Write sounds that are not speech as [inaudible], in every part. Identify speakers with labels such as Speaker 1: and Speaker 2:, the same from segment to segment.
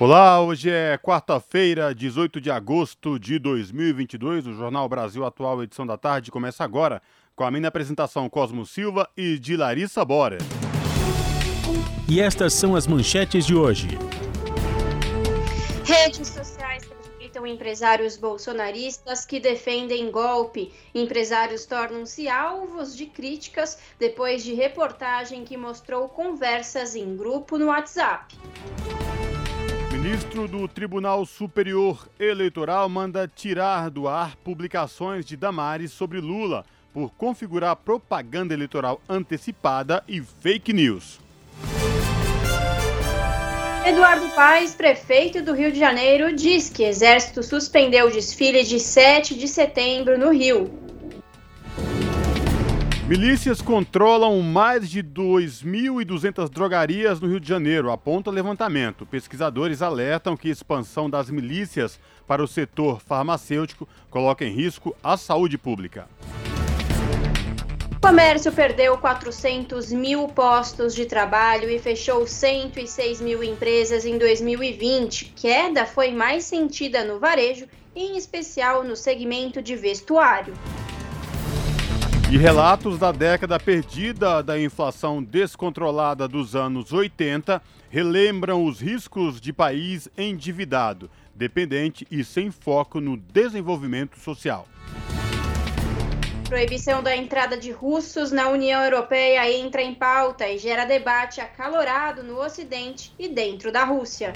Speaker 1: Olá, hoje é quarta-feira, 18 de agosto de 2022. O Jornal Brasil Atual, edição da tarde, começa agora com a minha apresentação Cosmo Silva e de Larissa Bora.
Speaker 2: E estas são as manchetes de hoje.
Speaker 3: Redes sociais respeitam empresários bolsonaristas que defendem golpe. Empresários tornam-se alvos de críticas depois de reportagem que mostrou conversas em grupo no WhatsApp.
Speaker 1: Ministro do Tribunal Superior Eleitoral manda tirar do ar publicações de Damares sobre Lula por configurar propaganda eleitoral antecipada e fake news.
Speaker 3: Eduardo Paes, prefeito do Rio de Janeiro, diz que Exército suspendeu o desfile de 7 de setembro no Rio.
Speaker 1: Milícias controlam mais de 2.200 drogarias no Rio de Janeiro, aponta levantamento. Pesquisadores alertam que a expansão das milícias para o setor farmacêutico coloca em risco a saúde pública.
Speaker 3: O comércio perdeu 400 mil postos de trabalho e fechou 106 mil empresas em 2020. Queda foi mais sentida no varejo, em especial no segmento de vestuário.
Speaker 1: E relatos da década perdida da inflação descontrolada dos anos 80 relembram os riscos de país endividado, dependente e sem foco no desenvolvimento social.
Speaker 3: Proibição da entrada de russos na União Europeia entra em pauta e gera debate acalorado no Ocidente e dentro da Rússia.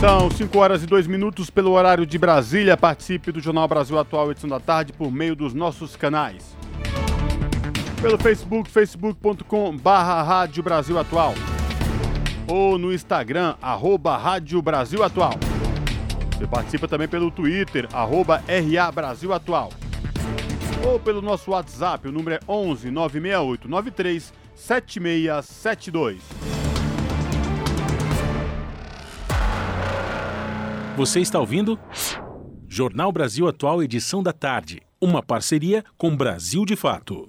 Speaker 1: São 5 horas e 2 minutos pelo horário de Brasília. Participe do Jornal Brasil Atual, edição da tarde, por meio dos nossos canais. Pelo Facebook, facebook.com barra Rádio Brasil Atual. Ou no Instagram, arroba Rádio Brasil Atual. Você participa também pelo Twitter, arroba RA Brasil Atual. Ou pelo nosso WhatsApp, o número é 11 968 93 7672.
Speaker 2: Você está ouvindo? Jornal Brasil Atual, edição da tarde. Uma parceria com Brasil de Fato.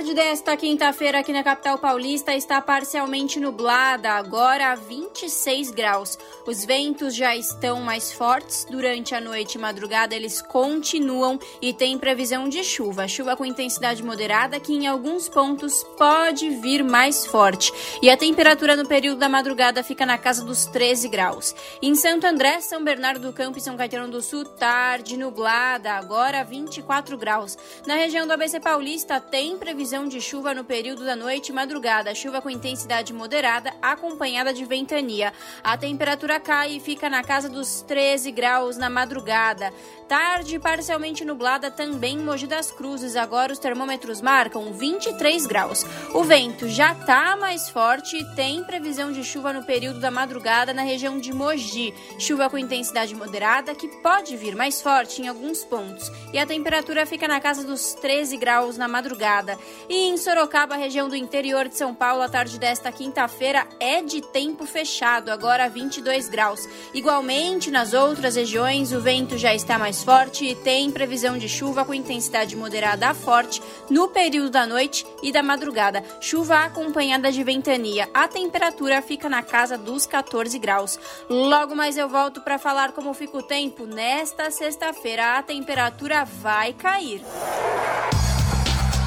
Speaker 3: Tarde desta quinta-feira aqui na capital paulista está parcialmente nublada, agora a 26 graus. Os ventos já estão mais fortes. Durante a noite e madrugada eles continuam e tem previsão de chuva. Chuva com intensidade moderada que em alguns pontos pode vir mais forte. E a temperatura no período da madrugada fica na casa dos 13 graus. Em Santo André, São Bernardo do Campo e São Caetano do Sul, tarde nublada, agora 24 graus. Na região do ABC Paulista tem previsão de chuva no período da noite e madrugada, chuva com intensidade moderada, acompanhada de ventania. A temperatura cai e fica na casa dos 13 graus na madrugada. Tarde parcialmente nublada também em Mogi das Cruzes. Agora os termômetros marcam 23 graus. O vento já está mais forte e tem previsão de chuva no período da madrugada na região de Mogi. Chuva com intensidade moderada que pode vir mais forte em alguns pontos. E a temperatura fica na casa dos 13 graus na madrugada. E em Sorocaba, região do interior de São Paulo, a tarde desta quinta-feira é de tempo fechado, agora 22 graus. Igualmente nas outras regiões, o vento já está mais forte e tem previsão de chuva com intensidade moderada a forte no período da noite e da madrugada. Chuva acompanhada de ventania. A temperatura fica na casa dos 14 graus. Logo mais eu volto para falar como fica o tempo. Nesta sexta-feira, a temperatura vai cair.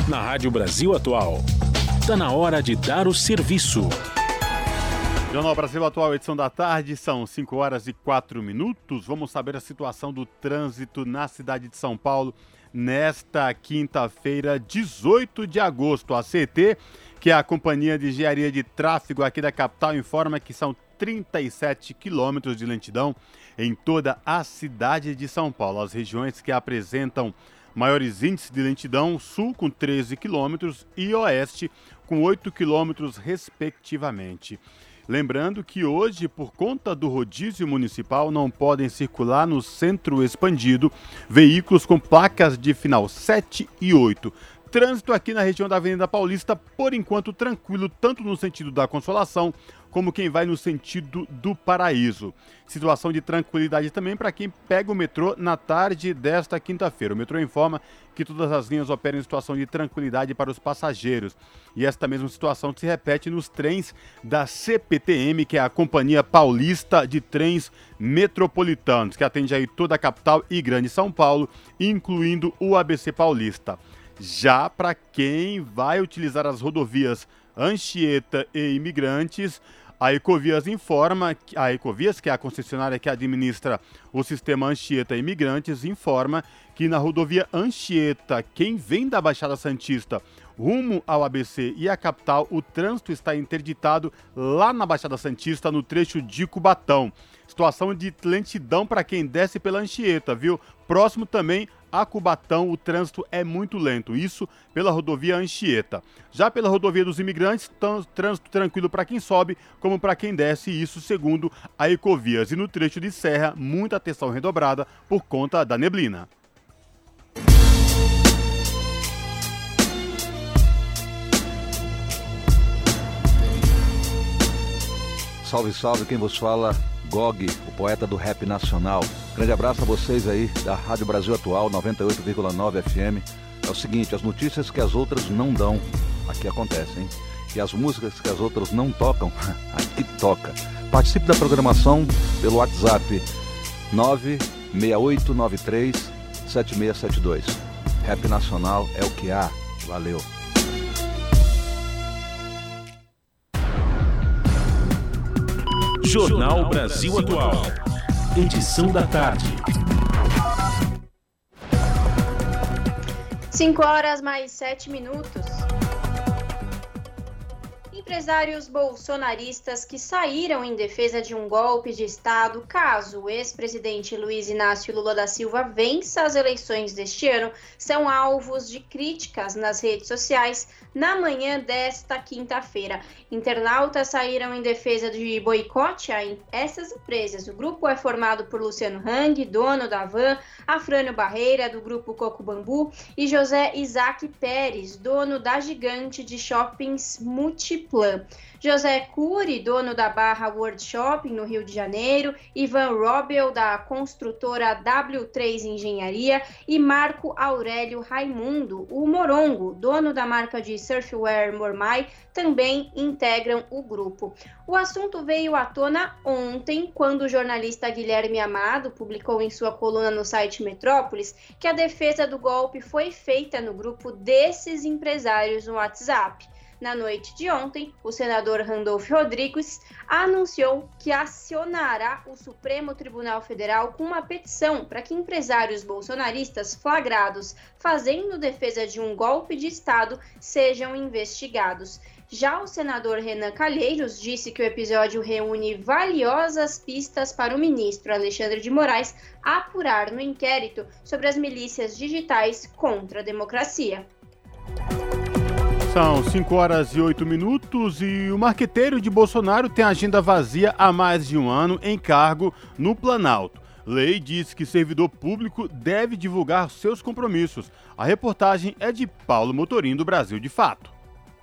Speaker 2: Na Rádio Brasil Atual. Está na hora de dar o serviço.
Speaker 1: Jornal Brasil Atual, edição da tarde, são 5 horas e 4 minutos. Vamos saber a situação do trânsito na cidade de São Paulo nesta quinta-feira, 18 de agosto. A CT, que é a Companhia de Engenharia de Tráfego aqui da capital, informa que são 37 quilômetros de lentidão em toda a cidade de São Paulo. As regiões que apresentam Maiores índices de lentidão, sul com 13 quilômetros e oeste com 8 quilômetros, respectivamente. Lembrando que hoje, por conta do rodízio municipal, não podem circular no centro expandido veículos com placas de final 7 e 8. Trânsito aqui na região da Avenida Paulista, por enquanto, tranquilo, tanto no sentido da Consolação como quem vai no sentido do Paraíso. Situação de tranquilidade também para quem pega o metrô na tarde desta quinta-feira. O metrô informa que todas as linhas operam em situação de tranquilidade para os passageiros. E esta mesma situação se repete nos trens da CPTM, que é a Companhia Paulista de Trens Metropolitanos, que atende aí toda a capital e Grande São Paulo, incluindo o ABC Paulista. Já para quem vai utilizar as rodovias Anchieta e Imigrantes, a Ecovias informa, a Ecovias, que é a concessionária que administra o sistema Anchieta Imigrantes, informa que na rodovia Anchieta, quem vem da Baixada Santista rumo ao ABC e à capital, o trânsito está interditado lá na Baixada Santista, no trecho de Cubatão. Situação de lentidão para quem desce pela Anchieta, viu? Próximo também a Cubatão, o trânsito é muito lento, isso pela rodovia Anchieta. Já pela rodovia dos imigrantes, trânsito tranquilo para quem sobe, como para quem desce, isso segundo a Ecovias. E no trecho de serra, muita atenção redobrada por conta da neblina.
Speaker 4: Salve, salve, quem vos fala Gog, o poeta do rap nacional. Grande abraço a vocês aí da Rádio Brasil Atual 98,9 FM. É o seguinte, as notícias que as outras não dão, aqui acontecem? E as músicas que as outras não tocam, [laughs] aqui toca. Participe da programação pelo WhatsApp 96893 7672. Rap Nacional é o que há. Valeu.
Speaker 2: Jornal Brasil Atual. Edição da tarde.
Speaker 3: 5 horas mais 7 minutos. Empresários bolsonaristas que saíram em defesa de um golpe de Estado caso o ex-presidente Luiz Inácio Lula da Silva vença as eleições deste ano são alvos de críticas nas redes sociais na manhã desta quinta-feira. Internautas saíram em defesa de boicote a essas empresas. O grupo é formado por Luciano Hang, dono da Van, Afrânio Barreira, do grupo Coco Bambu, e José Isaac Pérez, dono da gigante de shoppings Multiplan. José Cury, dono da Barra World Shopping no Rio de Janeiro, Ivan Robel, da construtora W3 Engenharia e Marco Aurélio Raimundo, o Morongo, dono da marca de surfwear Mormai, também integram o grupo. O assunto veio à tona ontem, quando o jornalista Guilherme Amado publicou em sua coluna no site Metrópolis que a defesa do golpe foi feita no grupo desses empresários no WhatsApp. Na noite de ontem, o senador Randolph Rodrigues anunciou que acionará o Supremo Tribunal Federal com uma petição para que empresários bolsonaristas flagrados fazendo defesa de um golpe de Estado sejam investigados. Já o senador Renan Calheiros disse que o episódio reúne valiosas pistas para o ministro Alexandre de Moraes apurar no inquérito sobre as milícias digitais contra a democracia.
Speaker 1: São 5 horas e 8 minutos e o marqueteiro de Bolsonaro tem agenda vazia há mais de um ano em cargo no Planalto. Lei diz que servidor público deve divulgar seus compromissos. A reportagem é de Paulo Motorim do Brasil de Fato.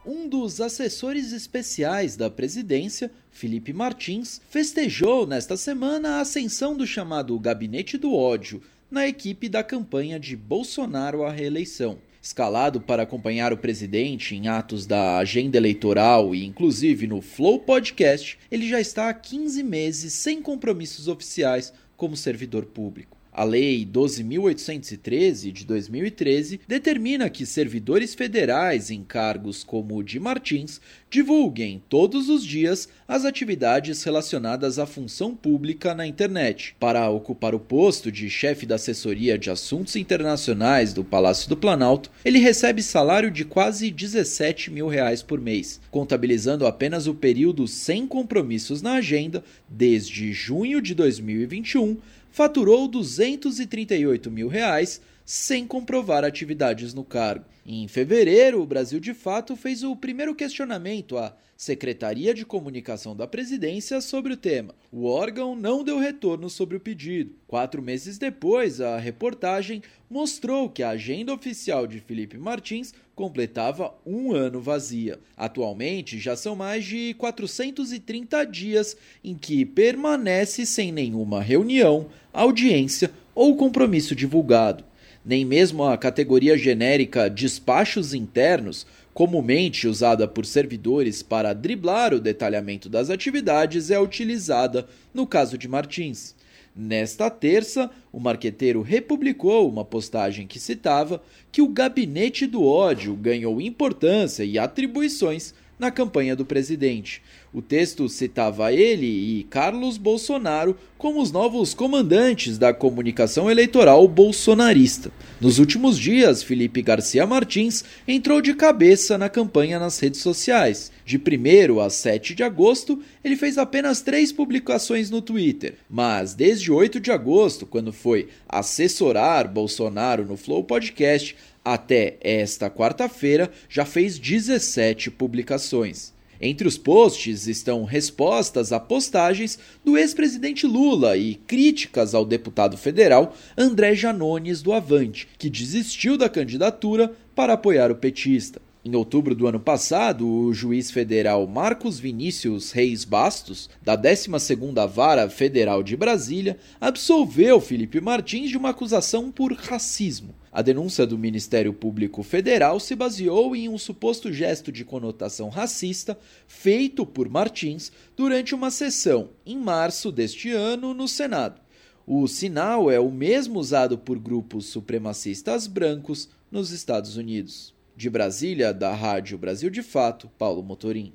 Speaker 5: Um dos assessores especiais da presidência, Felipe Martins, festejou nesta semana a ascensão do chamado Gabinete do Ódio na equipe da campanha de Bolsonaro à reeleição. Escalado para acompanhar o presidente em atos da agenda eleitoral e inclusive no Flow Podcast, ele já está há 15 meses sem compromissos oficiais como servidor público. A Lei 12.813 de 2013 determina que servidores federais em cargos como o de Martins divulguem todos os dias as atividades relacionadas à função pública na internet. Para ocupar o posto de chefe da assessoria de assuntos internacionais do Palácio do Planalto, ele recebe salário de quase 17 mil reais por mês, contabilizando apenas o período sem compromissos na agenda desde junho de 2021 faturou 238 mil reais, sem comprovar atividades no cargo. Em fevereiro, o Brasil de fato fez o primeiro questionamento à Secretaria de Comunicação da Presidência sobre o tema. O órgão não deu retorno sobre o pedido. Quatro meses depois, a reportagem mostrou que a agenda oficial de Felipe Martins completava um ano vazia. Atualmente, já são mais de 430 dias em que permanece sem nenhuma reunião, audiência ou compromisso divulgado. Nem mesmo a categoria genérica despachos internos comumente usada por servidores para driblar o detalhamento das atividades, é utilizada no caso de Martins. Nesta terça, o marqueteiro republicou uma postagem que citava que o gabinete do ódio ganhou importância e atribuições na campanha do presidente. O texto citava ele e Carlos Bolsonaro como os novos comandantes da comunicação eleitoral bolsonarista. Nos últimos dias, Felipe Garcia Martins entrou de cabeça na campanha nas redes sociais. De 1 a 7 de agosto, ele fez apenas três publicações no Twitter, mas desde 8 de agosto, quando foi assessorar Bolsonaro no Flow Podcast, até esta quarta-feira já fez 17 publicações. Entre os posts estão respostas a postagens do ex-presidente Lula e críticas ao deputado federal André Janones do Avante, que desistiu da candidatura para apoiar o petista. Em outubro do ano passado, o juiz federal Marcos Vinícius Reis Bastos, da 12ª Vara Federal de Brasília, absolveu Felipe Martins de uma acusação por racismo. A denúncia do Ministério Público Federal se baseou em um suposto gesto de conotação racista feito por Martins durante uma sessão em março deste ano no Senado. O sinal é o mesmo usado por grupos supremacistas brancos nos Estados Unidos. De Brasília, da Rádio Brasil de Fato, Paulo Motorim.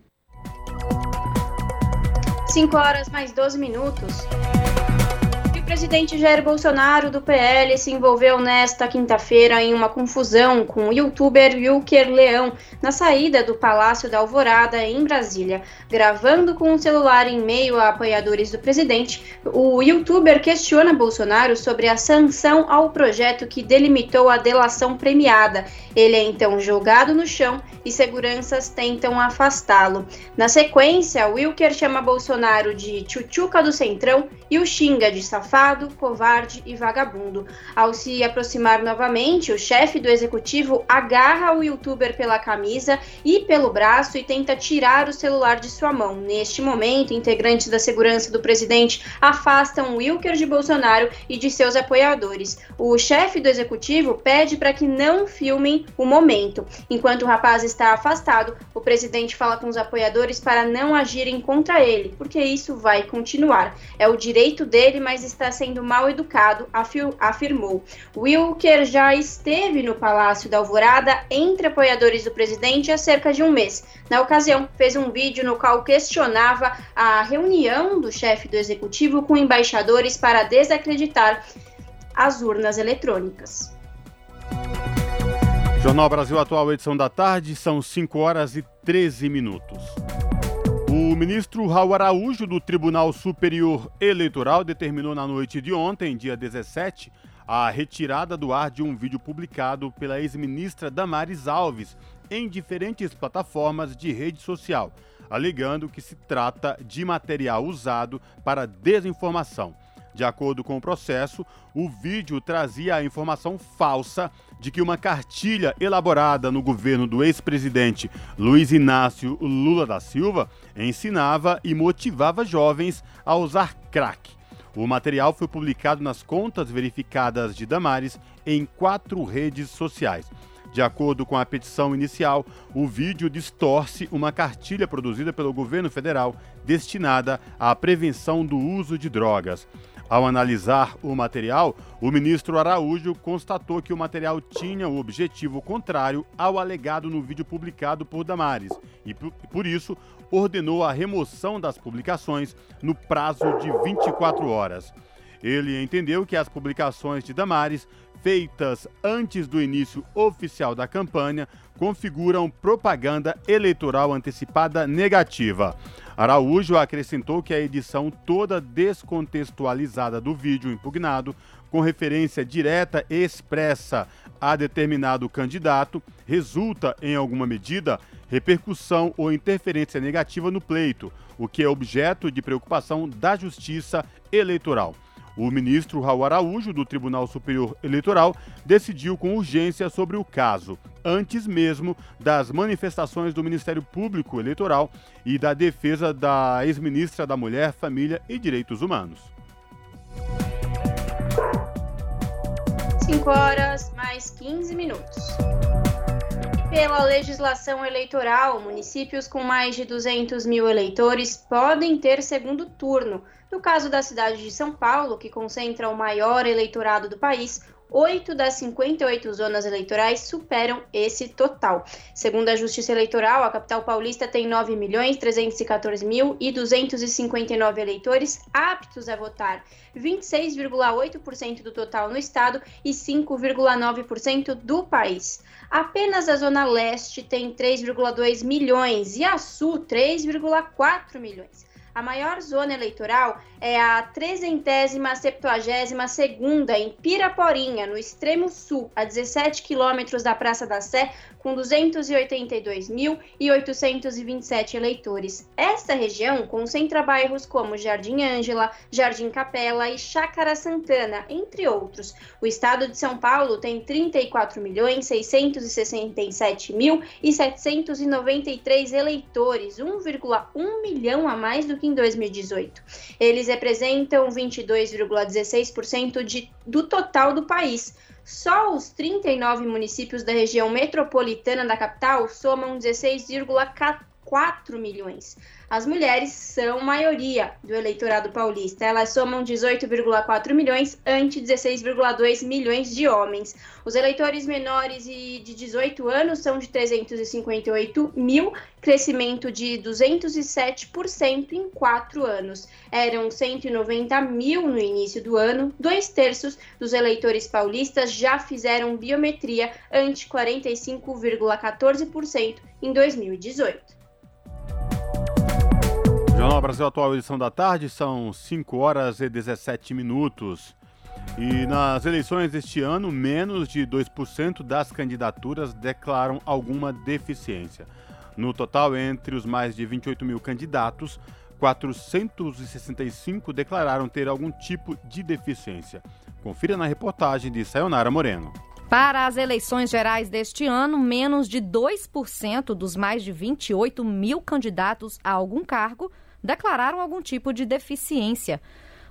Speaker 3: 5 horas mais 12 minutos presidente Jair Bolsonaro, do PL, se envolveu nesta quinta-feira em uma confusão com o youtuber Wilker Leão na saída do Palácio da Alvorada, em Brasília. Gravando com o celular em meio a apoiadores do presidente, o youtuber questiona Bolsonaro sobre a sanção ao projeto que delimitou a delação premiada. Ele é então jogado no chão e seguranças tentam afastá-lo. Na sequência, Wilker chama Bolsonaro de tchutchuca do centrão e o xinga de safado, covarde e vagabundo. Ao se aproximar novamente, o chefe do executivo agarra o youtuber pela camisa e pelo braço e tenta tirar o celular de sua mão. Neste momento, integrantes da segurança do presidente afastam Wilker de Bolsonaro e de seus apoiadores. O chefe do executivo pede para que não filmem o momento. Enquanto o rapaz está afastado, o presidente fala com os apoiadores para não agirem contra ele, porque isso vai continuar. É o direito dele, mas está sendo mal educado, afirmou. Wilker já esteve no Palácio da Alvorada entre apoiadores do presidente há cerca de um mês. Na ocasião, fez um vídeo no qual questionava a reunião do chefe do executivo com embaixadores para desacreditar as urnas eletrônicas.
Speaker 1: Jornal Brasil Atual, edição da tarde, são 5 horas e 13 minutos. O ministro Raul Araújo, do Tribunal Superior Eleitoral, determinou na noite de ontem, dia 17, a retirada do ar de um vídeo publicado pela ex-ministra Damares Alves em diferentes plataformas de rede social, alegando que se trata de material usado para desinformação. De acordo com o processo, o vídeo trazia a informação falsa de que uma cartilha elaborada no governo do ex-presidente Luiz Inácio Lula da Silva ensinava e motivava jovens a usar crack. O material foi publicado nas contas verificadas de Damares em quatro redes sociais. De acordo com a petição inicial, o vídeo distorce uma cartilha produzida pelo governo federal destinada à prevenção do uso de drogas. Ao analisar o material, o ministro Araújo constatou que o material tinha o objetivo contrário ao alegado no vídeo publicado por Damares e, por isso, ordenou a remoção das publicações no prazo de 24 horas. Ele entendeu que as publicações de Damares, feitas antes do início oficial da campanha, configuram propaganda eleitoral antecipada negativa. Araújo acrescentou que a edição toda descontextualizada do vídeo impugnado com referência direta e expressa a determinado candidato resulta, em alguma medida, repercussão ou interferência negativa no pleito, o que é objeto de preocupação da Justiça Eleitoral. O ministro Raul Araújo, do Tribunal Superior Eleitoral, decidiu com urgência sobre o caso, antes mesmo das manifestações do Ministério Público Eleitoral e da defesa da ex-ministra da Mulher, Família e Direitos Humanos.
Speaker 3: 5 horas mais 15 minutos. Pela legislação eleitoral, municípios com mais de 200 mil eleitores podem ter segundo turno. No caso da cidade de São Paulo, que concentra o maior eleitorado do país, Oito das 58 zonas eleitorais superam esse total. Segundo a Justiça Eleitoral, a capital paulista tem 9 milhões 314 mil e 259 eleitores aptos a votar, 26,8% do total no estado e 5,9% do país. Apenas a Zona Leste tem 3,2 milhões e a Sul 3,4 milhões. A maior zona eleitoral é a 372 segunda em Piraporinha, no extremo sul, a 17 quilômetros da Praça da Sé, com 282.827 eleitores. Esta região concentra bairros como Jardim Ângela, Jardim Capela e Chácara Santana, entre outros. O estado de São Paulo tem 34.667.793 eleitores, 1,1 milhão a mais do que em 2018. Eles representam 22,16% do total do país. Só os 39 municípios da região metropolitana da capital somam 16,4 milhões. As mulheres são maioria do eleitorado paulista. Elas somam 18,4 milhões ante 16,2 milhões de homens. Os eleitores menores e de 18 anos são de 358 mil, crescimento de 207% em quatro anos. Eram 190 mil no início do ano. Dois terços dos eleitores paulistas já fizeram biometria ante 45,14% em 2018.
Speaker 1: Jornal Brasil Atual, edição da tarde, são 5 horas e 17 minutos. E nas eleições deste ano, menos de 2% das candidaturas declaram alguma deficiência. No total, entre os mais de 28 mil candidatos, 465 declararam ter algum tipo de deficiência. Confira na reportagem de Sayonara Moreno.
Speaker 6: Para as eleições gerais deste ano, menos de 2% dos mais de 28 mil candidatos a algum cargo declararam algum tipo de deficiência.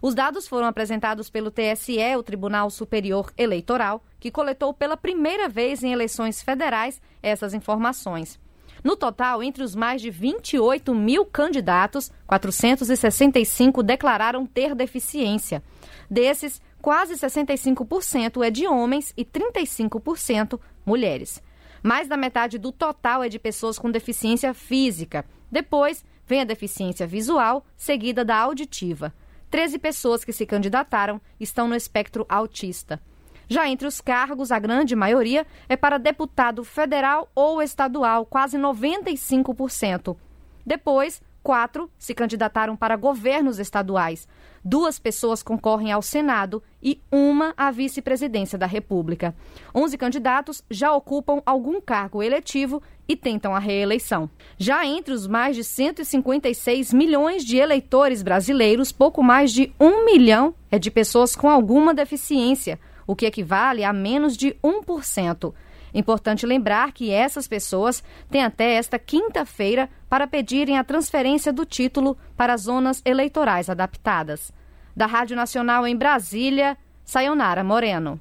Speaker 6: Os dados foram apresentados pelo TSE, o Tribunal Superior Eleitoral, que coletou pela primeira vez em eleições federais essas informações. No total, entre os mais de 28 mil candidatos, 465 declararam ter deficiência. Desses, quase 65% é de homens e 35% mulheres. Mais da metade do total é de pessoas com deficiência física. Depois, Vem a deficiência visual, seguida da auditiva. 13 pessoas que se candidataram estão no espectro autista. Já entre os cargos, a grande maioria é para deputado federal ou estadual, quase 95%. Depois, quatro se candidataram para governos estaduais. Duas pessoas concorrem ao Senado e uma à vice-presidência da República. Onze candidatos já ocupam algum cargo eletivo e tentam a reeleição. Já entre os mais de 156 milhões de eleitores brasileiros, pouco mais de um milhão é de pessoas com alguma deficiência, o que equivale a menos de 1%. Importante lembrar que essas pessoas têm até esta quinta-feira para pedirem a transferência do título para zonas eleitorais adaptadas. Da Rádio Nacional em Brasília, Sayonara Moreno.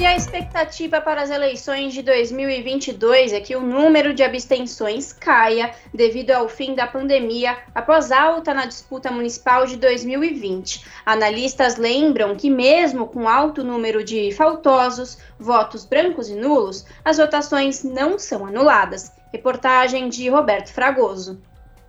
Speaker 3: E a expectativa para as eleições de 2022 é que o número de abstenções caia devido ao fim da pandemia após alta na disputa municipal de 2020. Analistas lembram que, mesmo com alto número de faltosos, votos brancos e nulos, as votações não são anuladas. Reportagem de Roberto Fragoso.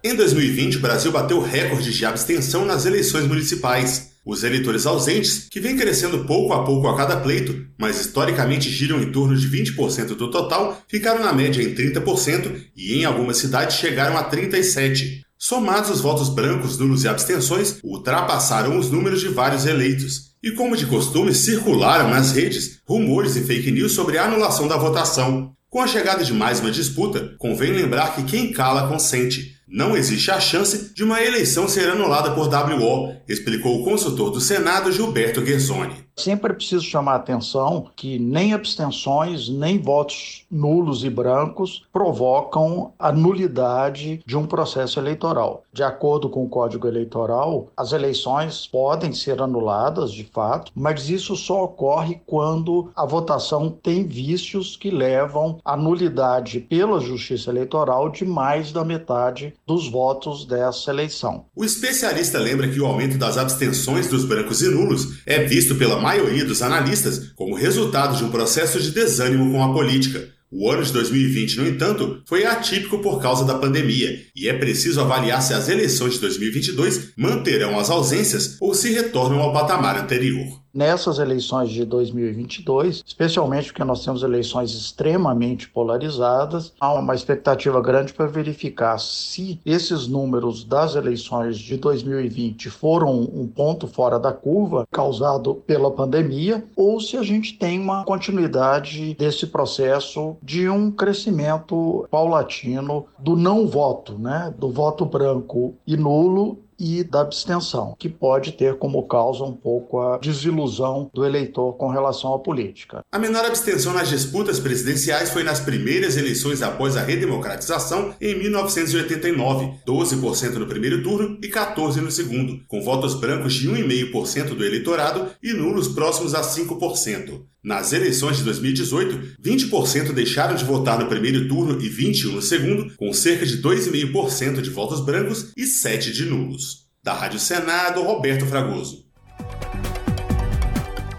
Speaker 7: Em 2020, o Brasil bateu recorde de abstenção nas eleições municipais. Os eleitores ausentes, que vêm crescendo pouco a pouco a cada pleito, mas historicamente giram em torno de 20% do total, ficaram na média em 30% e em algumas cidades chegaram a 37%. Somados os votos brancos, nulos e abstenções, ultrapassaram os números de vários eleitos. E como de costume, circularam nas redes rumores e fake news sobre a anulação da votação. Com a chegada de mais uma disputa, convém lembrar que quem cala consente. Não existe a chance de uma eleição ser anulada por WO, explicou o consultor do Senado Gilberto Guerzoni.
Speaker 8: Sempre é preciso chamar a atenção que nem abstenções, nem votos nulos e brancos provocam a nulidade de um processo eleitoral. De acordo com o Código Eleitoral, as eleições podem ser anuladas, de fato, mas isso só ocorre quando a votação tem vícios que levam à nulidade pela Justiça Eleitoral de mais da metade dos votos dessa eleição.
Speaker 7: O especialista lembra que o aumento das abstenções dos brancos e nulos é visto pela maioria dos analistas como resultado de um processo de desânimo com a política. O ano de 2020, no entanto, foi atípico por causa da pandemia, e é preciso avaliar se as eleições de 2022 manterão as ausências ou se retornam ao patamar anterior
Speaker 8: nessas eleições de 2022, especialmente porque nós temos eleições extremamente polarizadas, há uma expectativa grande para verificar se esses números das eleições de 2020 foram um ponto fora da curva causado pela pandemia ou se a gente tem uma continuidade desse processo de um crescimento paulatino do não voto, né, do voto branco e nulo e da abstenção, que pode ter como causa um pouco a desilusão do eleitor com relação à política.
Speaker 7: A menor abstenção nas disputas presidenciais foi nas primeiras eleições após a redemocratização em 1989, 12% no primeiro turno e 14% no segundo, com votos brancos de 1,5% do eleitorado e nulos próximos a 5%. Nas eleições de 2018, 20% deixaram de votar no primeiro turno e 21% no segundo, com cerca de 2,5% de votos brancos e 7% de nulos. Da Rádio Senado, Roberto Fragoso.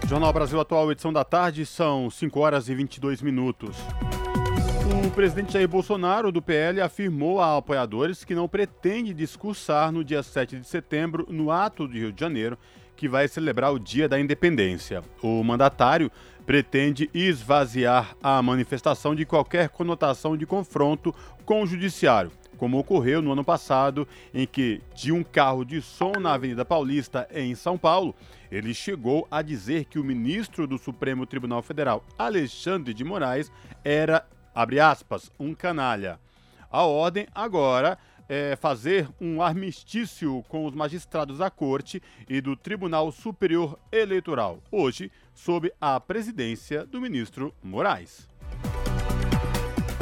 Speaker 1: Jornal Brasil Atual, edição da tarde, são 5 horas e 22 minutos. O presidente Jair Bolsonaro, do PL, afirmou a apoiadores que não pretende discursar no dia 7 de setembro no ato do Rio de Janeiro, que vai celebrar o Dia da Independência. O mandatário pretende esvaziar a manifestação de qualquer conotação de confronto com o judiciário, como ocorreu no ano passado, em que, de um carro de som na Avenida Paulista, em São Paulo, ele chegou a dizer que o ministro do Supremo Tribunal Federal, Alexandre de Moraes, era, abre aspas, um canalha. A ordem agora é, fazer um armistício com os magistrados da Corte e do Tribunal Superior Eleitoral, hoje sob a presidência do ministro Moraes.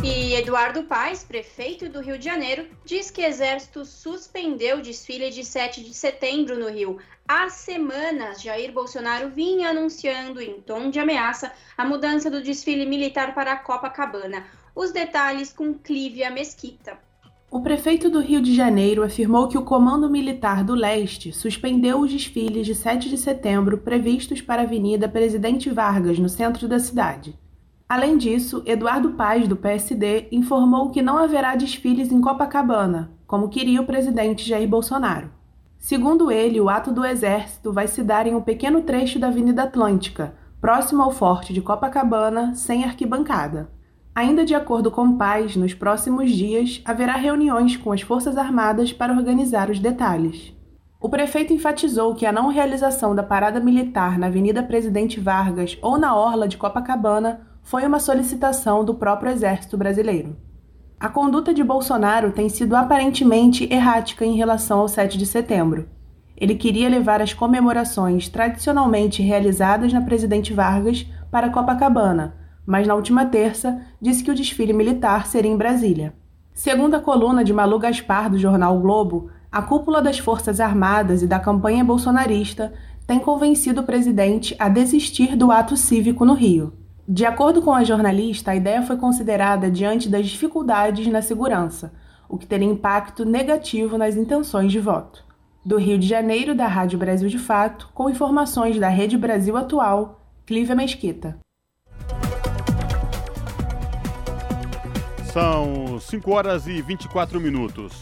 Speaker 3: E Eduardo Paes, prefeito do Rio de Janeiro, diz que Exército suspendeu o desfile de 7 de setembro no Rio. Há semanas, Jair Bolsonaro vinha anunciando, em tom de ameaça, a mudança do desfile militar para a Copacabana. Os detalhes com Clívia Mesquita.
Speaker 9: O prefeito do Rio de Janeiro afirmou que o Comando Militar do Leste suspendeu os desfiles de 7 de setembro previstos para a Avenida Presidente Vargas, no centro da cidade. Além disso, Eduardo Paz, do PSD, informou que não haverá desfiles em Copacabana, como queria o presidente Jair Bolsonaro. Segundo ele, o ato do Exército vai se dar em um pequeno trecho da Avenida Atlântica, próximo ao Forte de Copacabana, sem arquibancada. Ainda de acordo com Paz, nos próximos dias haverá reuniões com as Forças Armadas para organizar os detalhes. O prefeito enfatizou que a não realização da parada militar na Avenida Presidente Vargas ou na Orla de Copacabana foi uma solicitação do próprio Exército Brasileiro. A conduta de Bolsonaro tem sido aparentemente errática em relação ao 7 de setembro. Ele queria levar as comemorações tradicionalmente realizadas na Presidente Vargas para Copacabana mas na última terça disse que o desfile militar seria em Brasília. Segundo a coluna de Malu Gaspar do jornal o Globo, a cúpula das Forças Armadas e da campanha bolsonarista tem convencido o presidente a desistir do ato cívico no Rio. De acordo com a jornalista, a ideia foi considerada diante das dificuldades na segurança, o que teria impacto negativo nas intenções de voto. Do Rio de Janeiro, da Rádio Brasil de Fato, com informações da Rede Brasil Atual, Clívia Mesquita.
Speaker 1: São 5 horas e 24 minutos.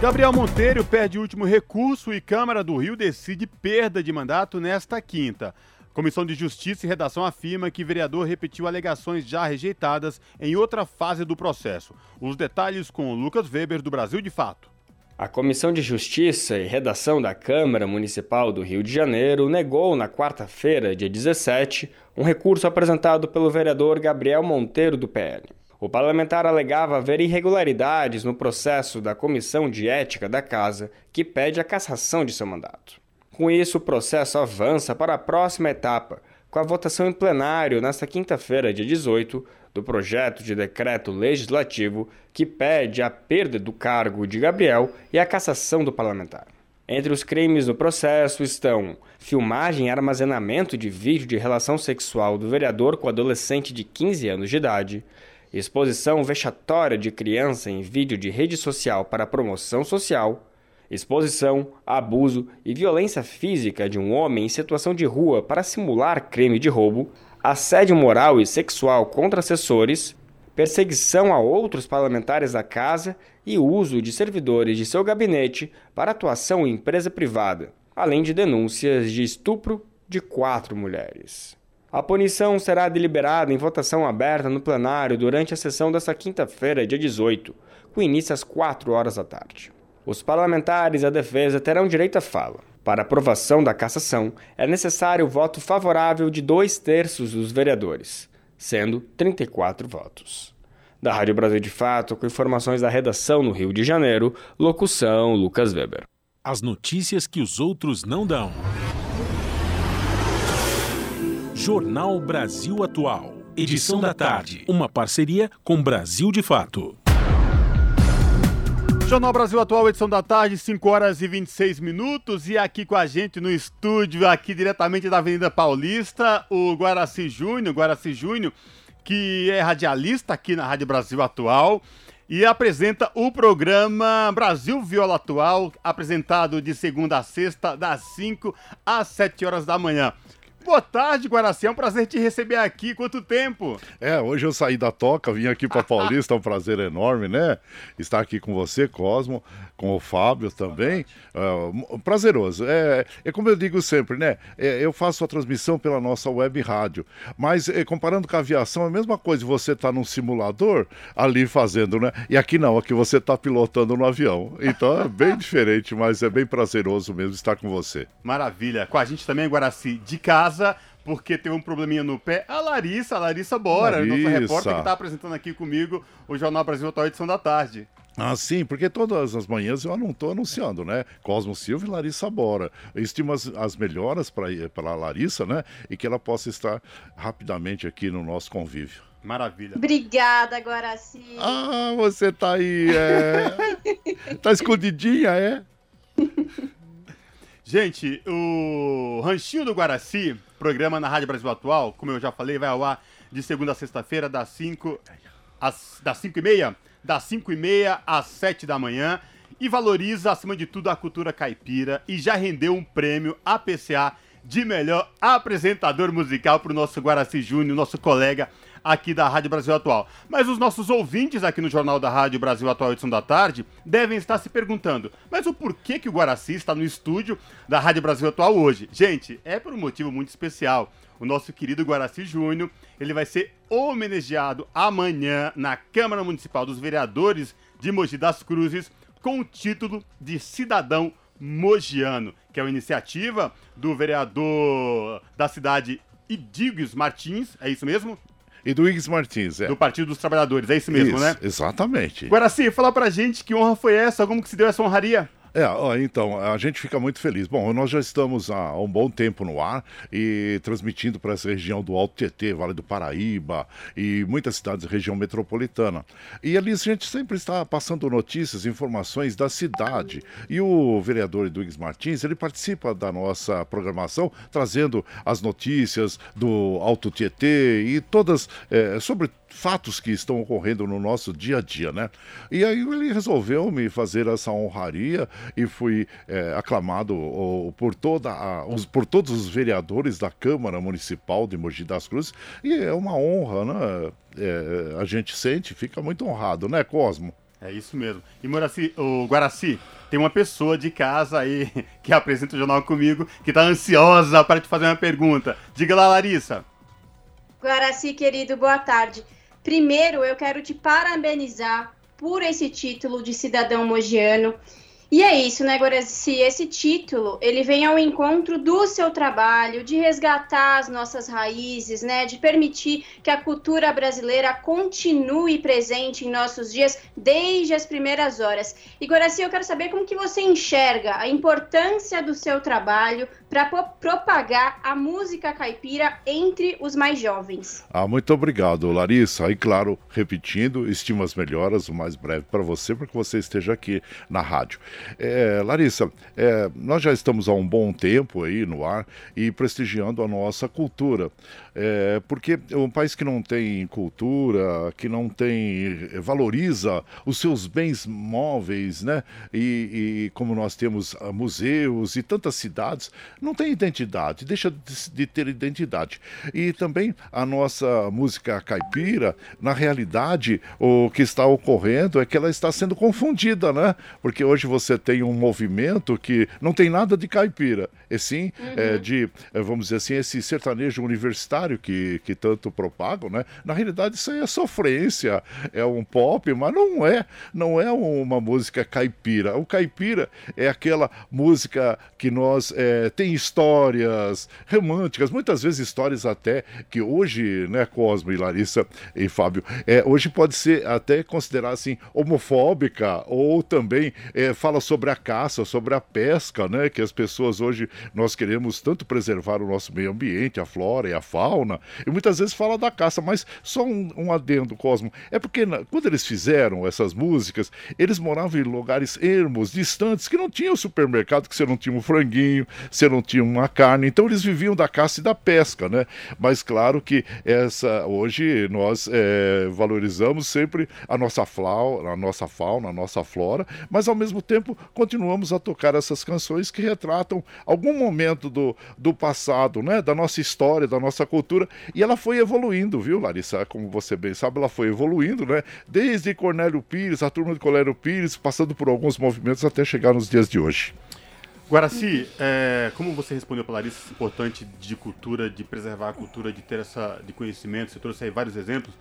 Speaker 1: Gabriel Monteiro perde o último recurso e Câmara do Rio decide perda de mandato nesta quinta. Comissão de Justiça e Redação afirma que vereador repetiu alegações já rejeitadas em outra fase do processo. Os detalhes com Lucas Weber, do Brasil de Fato.
Speaker 10: A Comissão de Justiça e Redação da Câmara Municipal do Rio de Janeiro negou na quarta-feira, dia 17, um recurso apresentado pelo vereador Gabriel Monteiro do PL. O parlamentar alegava haver irregularidades no processo da Comissão de Ética da Casa, que pede a cassação de seu mandato. Com isso, o processo avança para a próxima etapa, com a votação em plenário nesta quinta-feira, dia 18, do projeto de decreto legislativo que pede a perda do cargo de Gabriel e a cassação do parlamentar. Entre os crimes no processo estão filmagem e armazenamento de vídeo de relação sexual do vereador com adolescente de 15 anos de idade, exposição vexatória de criança em vídeo de rede social para promoção social, exposição, abuso e violência física de um homem em situação de rua para simular crime de roubo, assédio moral e sexual contra assessores, perseguição a outros parlamentares da casa e uso de servidores de seu gabinete para atuação em empresa privada, além de denúncias de estupro de quatro mulheres. A punição será deliberada em votação aberta no plenário durante a sessão desta quinta-feira, dia 18, com início às 4 horas da tarde. Os parlamentares e a defesa terão direito à fala. Para aprovação da cassação, é necessário o voto favorável de dois terços dos vereadores, sendo 34 votos. Da Rádio Brasil de Fato, com informações da redação no Rio de Janeiro, locução Lucas Weber.
Speaker 2: As notícias que os outros não dão. Jornal Brasil Atual. Edição da tarde. Uma parceria com Brasil de Fato.
Speaker 1: Jornal Brasil Atual, edição da tarde, 5 horas e 26 minutos. E aqui com a gente no estúdio, aqui diretamente da Avenida Paulista, o Guaraci Júnior. Guaraci Júnior, que é radialista aqui na Rádio Brasil Atual e apresenta o programa Brasil Viola Atual, apresentado de segunda a sexta, das 5 às 7 horas da manhã. Boa tarde, Guaraci. É um prazer te receber aqui. Quanto tempo?
Speaker 11: É, hoje eu saí da toca, vim aqui para Paulista, é um prazer enorme, né? Estar aqui com você, Cosmo, com o Fábio também. É, prazeroso. É, é como eu digo sempre, né? É, eu faço a transmissão pela nossa web rádio, mas é, comparando com a aviação, é a mesma coisa você tá num simulador ali fazendo, né? E aqui não, aqui você tá pilotando no avião. Então é bem [laughs] diferente, mas é bem prazeroso mesmo estar com você.
Speaker 1: Maravilha. Com a gente também, Guaraci, de casa casa porque teve um probleminha no pé. A Larissa, a Larissa Bora, Larissa. nossa repórter que está apresentando aqui comigo o Jornal Brasil Atual Edição da Tarde.
Speaker 11: Ah, sim, porque todas as manhãs eu não estou anunciando, né? Cosmo Silva e Larissa Bora. Estimo as, as melhoras para a Larissa, né? E que ela possa estar rapidamente aqui no nosso convívio.
Speaker 1: Maravilha.
Speaker 12: Obrigada, Guaraci.
Speaker 11: Ah, você tá aí, é. [laughs] tá escondidinha, é? [laughs]
Speaker 1: Gente, o Ranchinho do Guaraci, programa na Rádio Brasil Atual, como eu já falei, vai ao ar de segunda a sexta-feira, das 5 às das 5 e meia, das 5 e meia às 7 da manhã e valoriza, acima de tudo, a cultura caipira e já rendeu um prêmio APCA de melhor apresentador musical para o nosso Guaraci Júnior, nosso colega aqui da Rádio Brasil Atual. Mas os nossos ouvintes aqui no Jornal da Rádio Brasil Atual edição da tarde devem estar se perguntando: mas o porquê que o Guaraci está no estúdio da Rádio Brasil Atual hoje? Gente, é por um motivo muito especial. O nosso querido Guaraci Júnior, ele vai ser homenageado amanhã na Câmara Municipal dos Vereadores de Mogi das Cruzes com o título de cidadão mogiano, que é uma iniciativa do vereador da cidade Idigues Martins, é isso mesmo?
Speaker 11: E do Iggs Martins, é.
Speaker 1: Do Partido dos Trabalhadores, é isso mesmo,
Speaker 11: isso,
Speaker 1: né?
Speaker 11: Exatamente.
Speaker 1: Guaraci, fala pra gente que honra foi essa, como que se deu essa honraria?
Speaker 11: É, então, a gente fica muito feliz. Bom, nós já estamos há um bom tempo no ar e transmitindo para essa região do Alto Tietê, Vale do Paraíba e muitas cidades da região metropolitana. E ali a gente sempre está passando notícias, informações da cidade. E o vereador Eduardo Martins, ele participa da nossa programação, trazendo as notícias do Alto Tietê e todas é, sobre fatos que estão ocorrendo no nosso dia a dia, né? E aí ele resolveu me fazer essa honraria e fui é, aclamado oh, por, toda a, os, por todos os vereadores da Câmara Municipal de Mogi das Cruzes e é uma honra, né? É, a gente sente, fica muito honrado, né, Cosmo?
Speaker 1: É isso mesmo. E Moraci, o Guaraci, tem uma pessoa de casa aí [laughs] que apresenta o jornal comigo que está ansiosa para te fazer uma pergunta. Diga lá, Larissa.
Speaker 12: Guaraci, querido, boa tarde. Primeiro, eu quero te parabenizar por esse título de cidadão mogiano. E é isso, né, Guaraci? Esse título, ele vem ao encontro do seu trabalho, de resgatar as nossas raízes, né, de permitir que a cultura brasileira continue presente em nossos dias desde as primeiras horas. E, Guaraci, eu quero saber como que você enxerga a importância do seu trabalho para propagar a música caipira entre os mais jovens.
Speaker 11: Ah, muito obrigado, Larissa. E claro, repetindo, estimas melhoras o mais breve para você, para que você esteja aqui na rádio. É, Larissa, é, nós já estamos há um bom tempo aí no ar e prestigiando a nossa cultura. É, porque um país que não tem cultura, que não tem, valoriza os seus bens móveis, né? E, e como nós temos ah, museus e tantas cidades, não tem identidade, deixa de ter identidade. E também a nossa música caipira, na realidade, o que está ocorrendo é que ela está sendo confundida, né? Porque hoje você tem um movimento que não tem nada de caipira, e sim uhum. é, de, é, vamos dizer assim, esse sertanejo universitário que, que tanto propagam, né? Na realidade, isso aí é sofrência, é um pop, mas não é, não é uma música caipira. O caipira é aquela música que nós é, tem histórias românticas, muitas vezes histórias até que hoje, né, Cosmo e Larissa e Fábio, é, hoje pode ser até considerada assim homofóbica ou também é, fala sobre a caça, sobre a pesca, né, que as pessoas hoje nós queremos tanto preservar o nosso meio ambiente, a flora e a fauna, e muitas vezes fala da caça, mas só um, um adendo, Cosmo, é porque na, quando eles fizeram essas músicas, eles moravam em lugares ermos, distantes, que não tinha o supermercado, que você não tinha um franguinho, você não tinham uma carne, então eles viviam da caça e da pesca, né? Mas claro que essa hoje nós é, valorizamos sempre a nossa fauna, a nossa fauna, a nossa flora, mas ao mesmo tempo continuamos a tocar essas canções que retratam algum momento do, do passado, né? Da nossa história, da nossa cultura, e ela foi evoluindo, viu, Larissa? Como você bem sabe, ela foi evoluindo, né? Desde Cornélio Pires, a turma de Cornélio Pires, passando por alguns movimentos até chegar nos dias de hoje.
Speaker 1: Guaraci, é, como você respondeu para Larissa, esse importante de cultura, de preservar a cultura, de ter essa de conhecimento, você trouxe aí vários exemplos.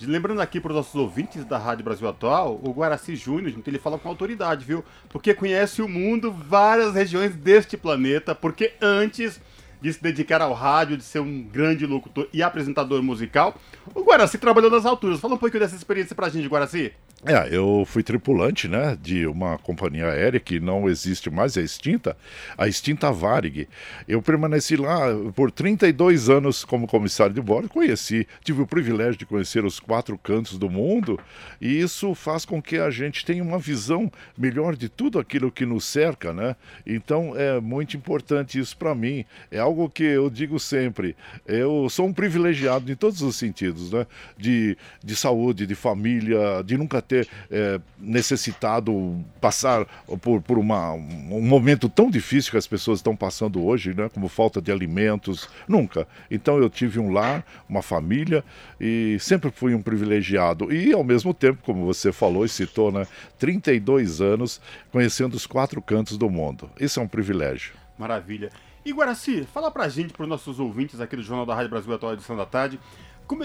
Speaker 1: Lembrando aqui para os nossos ouvintes da Rádio Brasil Atual, o Guaraci Júnior, gente, ele fala com autoridade, viu? Porque conhece o mundo, várias regiões deste planeta, porque antes de se dedicar ao rádio, de ser um grande locutor e apresentador musical, o Guaraci trabalhou nas alturas. Fala um pouquinho dessa experiência para a gente, Guaraci.
Speaker 11: É, eu fui tripulante, né, de uma companhia aérea que não existe mais, é extinta, a extinta Varig. Eu permaneci lá por 32 anos como comissário de bordo, conheci, tive o privilégio de conhecer os quatro cantos do mundo, e isso faz com que a gente tenha uma visão melhor de tudo aquilo que nos cerca, né? Então é muito importante isso para mim. É algo que eu digo sempre. Eu sou um privilegiado em todos os sentidos, né? De, de saúde, de família, de nunca ter é, necessitado passar por, por uma, um momento tão difícil que as pessoas estão passando hoje, né, como falta de alimentos. Nunca. Então eu tive um lar, uma família e sempre fui um privilegiado. E ao mesmo tempo, como você falou e citou, né, 32 anos conhecendo os quatro cantos do mundo. Isso é um privilégio.
Speaker 1: Maravilha. E Guaraci, fala pra gente, para os nossos ouvintes aqui do Jornal da Rádio Brasil Atual Edição da Tarde,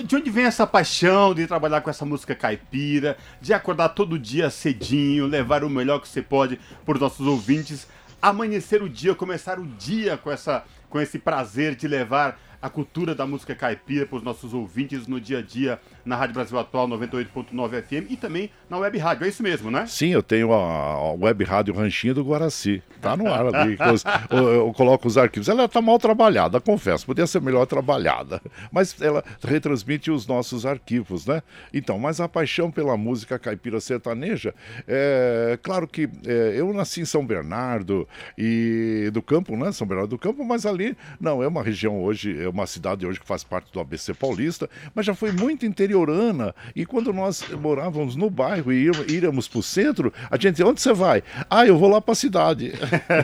Speaker 1: de onde vem essa paixão de trabalhar com essa música caipira, de acordar todo dia cedinho, levar o melhor que você pode para os nossos ouvintes, amanhecer o dia, começar o dia com, essa, com esse prazer de levar a cultura da música caipira para os nossos ouvintes no dia a dia na Rádio Brasil Atual 98.9 FM e também na Web Rádio. É isso mesmo, né?
Speaker 11: Sim, eu tenho a, Web Rádio Ranchinho do Guaraci. Tá no ar ali. eu, [laughs] eu, eu, coloco os arquivos. Ela tá mal trabalhada, confesso. Podia ser melhor trabalhada. Mas ela retransmite os nossos arquivos, né? Então, mas a paixão pela música caipira sertaneja, é claro que é, eu nasci em São Bernardo e do Campo, né? São Bernardo do Campo, mas ali, não, é uma região hoje, é uma cidade hoje que faz parte do ABC Paulista, mas já foi muito interiorana. E quando nós morávamos no bairro e íamos para o centro, a gente onde você vai? Ah, eu vou lá para a cidade. [laughs]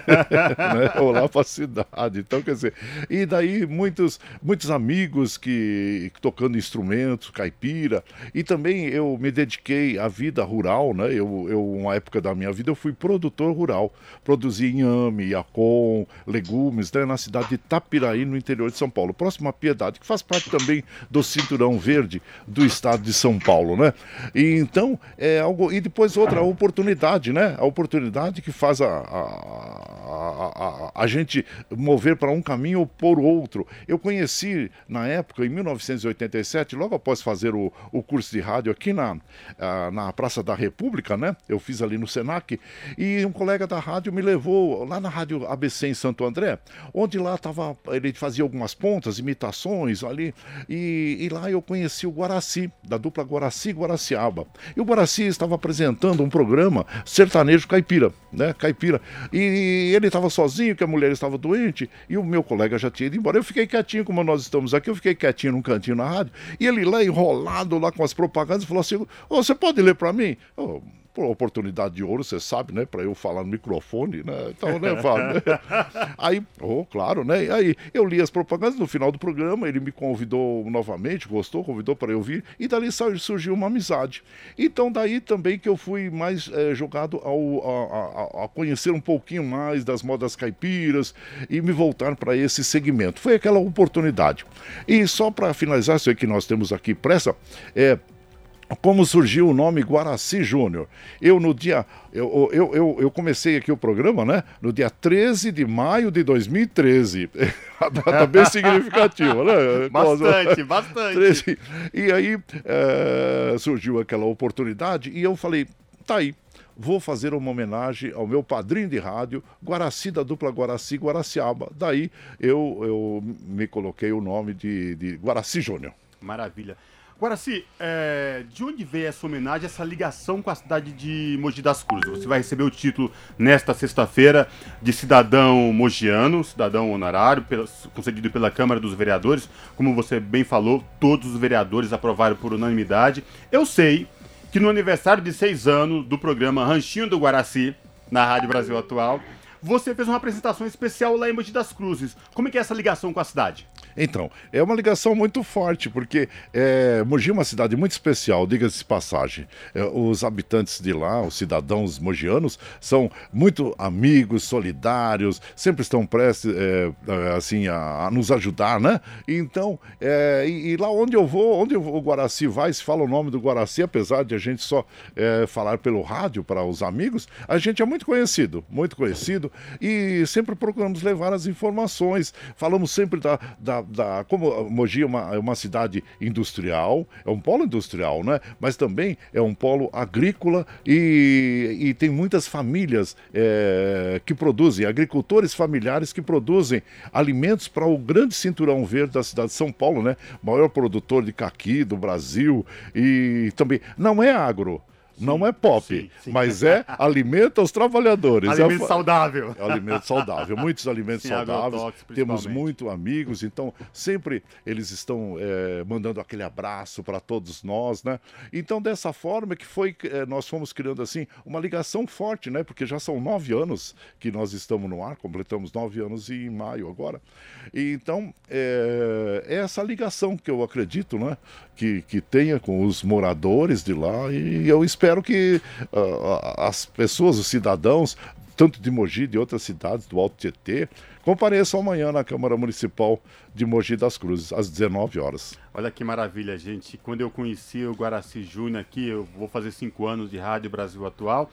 Speaker 11: né? Vou lá para a cidade. Então, quer dizer, e daí muitos, muitos amigos que tocando instrumentos, caipira, e também eu me dediquei à vida rural, né? Eu, eu uma época da minha vida, eu fui produtor rural, produzi inhame, yacon, legumes, né? Na cidade de Tapiraí, no interior de São Paulo, próximo à Piedade, que faz parte também do cinturão verde do estado de São Paulo, né? E então, é algo. E depois outra oportunidade, né? A oportunidade que faz a, a, a, a, a gente mover para um caminho ou por outro. Eu conheci, na época, em 1987, logo após fazer o, o curso de rádio aqui na, na Praça da República, né? Eu fiz ali no Senac, e um colega da rádio me levou lá na Rádio ABC em Santo André, onde lá estava. Ele fazia algumas pontas, imitações ali, e, e lá eu conheci o Guaraci, da dupla Guaraci Guaraciaba. E o Guaraci estava apresentando um programa sertanejo caipira, né? Caipira. E ele estava sozinho, que a mulher estava doente, e o meu colega já tinha ido embora. Eu fiquei quietinho, como nós estamos aqui, eu fiquei quietinho num cantinho na rádio, e ele lá enrolado lá com as propagandas, falou assim: oh, você pode ler para mim? Oh, oportunidade de ouro, você sabe, né? Para eu falar no microfone, né? Então, né, [laughs] Fábio? aí, oh, claro, né? Aí eu li as propagandas no final do programa, ele me convidou novamente, gostou, convidou para eu vir, e dali surgiu uma amizade. Então, daí também que eu fui mais é, jogado ao, a, a, a, conhecer um pouquinho mais das modas caipiras e me voltar para esse segmento. Foi aquela oportunidade. E só para finalizar, sei que nós temos aqui pressa, é como surgiu o nome Guaraci Júnior. Eu, no dia. Eu, eu, eu, eu, comecei aqui o programa, né? No dia 13 de maio de 2013. [laughs] A data bem [laughs] significativa, né?
Speaker 1: Bastante, [laughs] bastante. 13.
Speaker 11: E aí é, surgiu aquela oportunidade e eu falei: tá aí. Vou fazer uma homenagem ao meu padrinho de rádio, Guaraci, da dupla Guaraci Guaraciaba. Daí eu, eu me coloquei o nome de, de Guaraci Júnior.
Speaker 1: Maravilha. Guaraci, é, de onde veio essa homenagem, essa ligação com a cidade de Mogi das Cruzes? Você vai receber o título nesta sexta-feira de cidadão mogiano, cidadão honorário, concedido pela Câmara dos Vereadores. Como você bem falou, todos os vereadores aprovaram por unanimidade. Eu sei que no aniversário de seis anos do programa Ranchinho do Guaraci, na Rádio Brasil Atual, você fez uma apresentação especial lá em Mogi das Cruzes. Como é que é essa ligação com a cidade?
Speaker 11: Então, é uma ligação muito forte, porque é, Mogi é uma cidade muito especial, diga-se passagem. É, os habitantes de lá, os cidadãos mogianos, são muito amigos, solidários, sempre estão prestes é assim, a, a, nos ajudar, né? Então, é, e, e, lá onde eu vou, onde o Guaraci vai, se fala o nome do Guaraci, apesar de a gente só é, falar pelo rádio para os amigos, a gente é muito conhecido, muito conhecido, e sempre procuramos levar as informações, falamos sempre da, da da como Mogi é uma, é uma cidade industrial, é um polo industrial, né? Mas também é um polo agrícola e, e tem muitas famílias é, que produzem, agricultores familiares que produzem alimentos para o grande cinturão verde da cidade de São Paulo, né? Maior produtor de caqui do Brasil e também não é agro. Não é pop, sim, sim. mas é alimenta os trabalhadores.
Speaker 1: Alimento
Speaker 11: é,
Speaker 1: saudável.
Speaker 11: É alimento saudável, muitos alimentos saudáveis. Temos muito amigos, então sempre eles estão é, mandando aquele abraço para todos nós, né? Então dessa forma que foi, é, nós fomos criando assim uma ligação forte, né? Porque já são nove anos que nós estamos no ar, completamos nove anos em maio agora. E, então é, é essa ligação que eu acredito, né? Que, que tenha com os moradores de lá e eu espero espero que uh, as pessoas, os cidadãos, tanto de Mogi, de outras cidades do Alto Tietê, compareçam amanhã na Câmara Municipal de Mogi das Cruzes, às 19 horas.
Speaker 1: Olha que maravilha, gente. Quando eu conheci o Guaraci Júnior aqui, eu vou fazer cinco anos de Rádio Brasil Atual,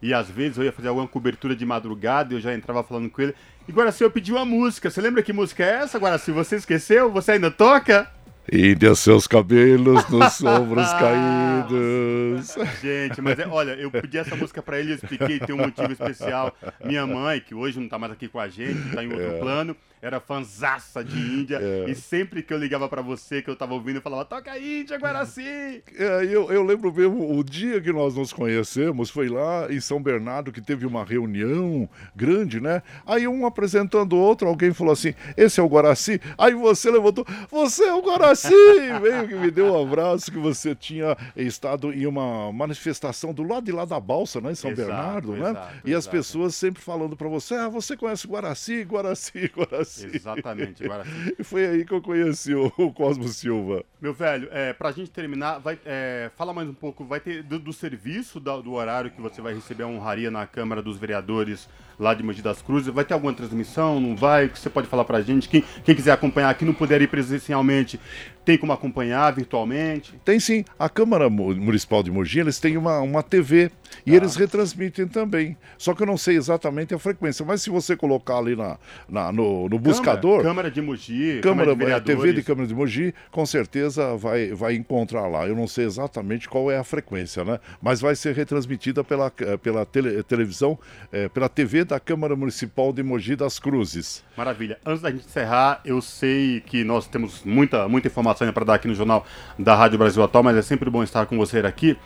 Speaker 1: e às vezes eu ia fazer alguma cobertura de madrugada e eu já entrava falando com ele. E Guaraci, eu pedi uma música. Você lembra que música é essa, Guaraci? Você esqueceu? Você ainda toca?
Speaker 11: Índia, seus cabelos nos [laughs] ombros caídos.
Speaker 1: Gente, mas é, olha, eu pedi essa música para ele, eu expliquei, tem um motivo especial. Minha mãe, que hoje não tá mais aqui com a gente, tá em outro é. plano, era fanzaça de Índia. É. E sempre que eu ligava para você, que eu tava ouvindo, eu falava, toca Índia, Guaraci!
Speaker 11: É, eu, eu lembro mesmo, o dia que nós nos conhecemos, foi lá em São Bernardo que teve uma reunião grande, né? Aí um apresentando o outro, alguém falou assim, esse é o Guaraci? Aí você levantou, você é o Guaraci! [laughs] Veio que me deu um abraço, que você tinha estado em uma manifestação do lado de lá da Balsa, né? Em São exato, Bernardo, né? Exato, e as pessoas sempre falando para você, ah, você conhece Guaraci, Guaraci, [laughs] Guaraci.
Speaker 1: Exatamente, Guaraci.
Speaker 11: E [laughs] foi aí que eu conheci o, o Cosmo Silva.
Speaker 1: Meu velho, é, pra gente terminar, vai, é, fala mais um pouco, vai ter do, do serviço, da, do horário que você vai receber a honraria na Câmara dos Vereadores lá de Mogi das Cruzes, vai ter alguma transmissão, não vai? O que você pode falar pra gente? Quem, quem quiser acompanhar aqui, não puder ir presencialmente, tem como acompanhar virtualmente?
Speaker 11: Tem sim. A Câmara Municipal de Mogi, eles têm uma, uma TV e ah. eles retransmitem também. Só que eu não sei exatamente a frequência, mas se você colocar ali na, na no, no buscador...
Speaker 1: Câmara de Mogi,
Speaker 11: Câmara, Câmara de TV de Câmara de Mogi, com certeza vai, vai encontrar lá. Eu não sei exatamente qual é a frequência, né? Mas vai ser retransmitida pela, pela tele, televisão, é, pela TV da Câmara Municipal de Mogi das Cruzes.
Speaker 1: Maravilha. Antes da gente encerrar, eu sei que nós temos muita, muita informação para dar aqui no Jornal da Rádio Brasil Atual, mas é sempre bom estar com você aqui.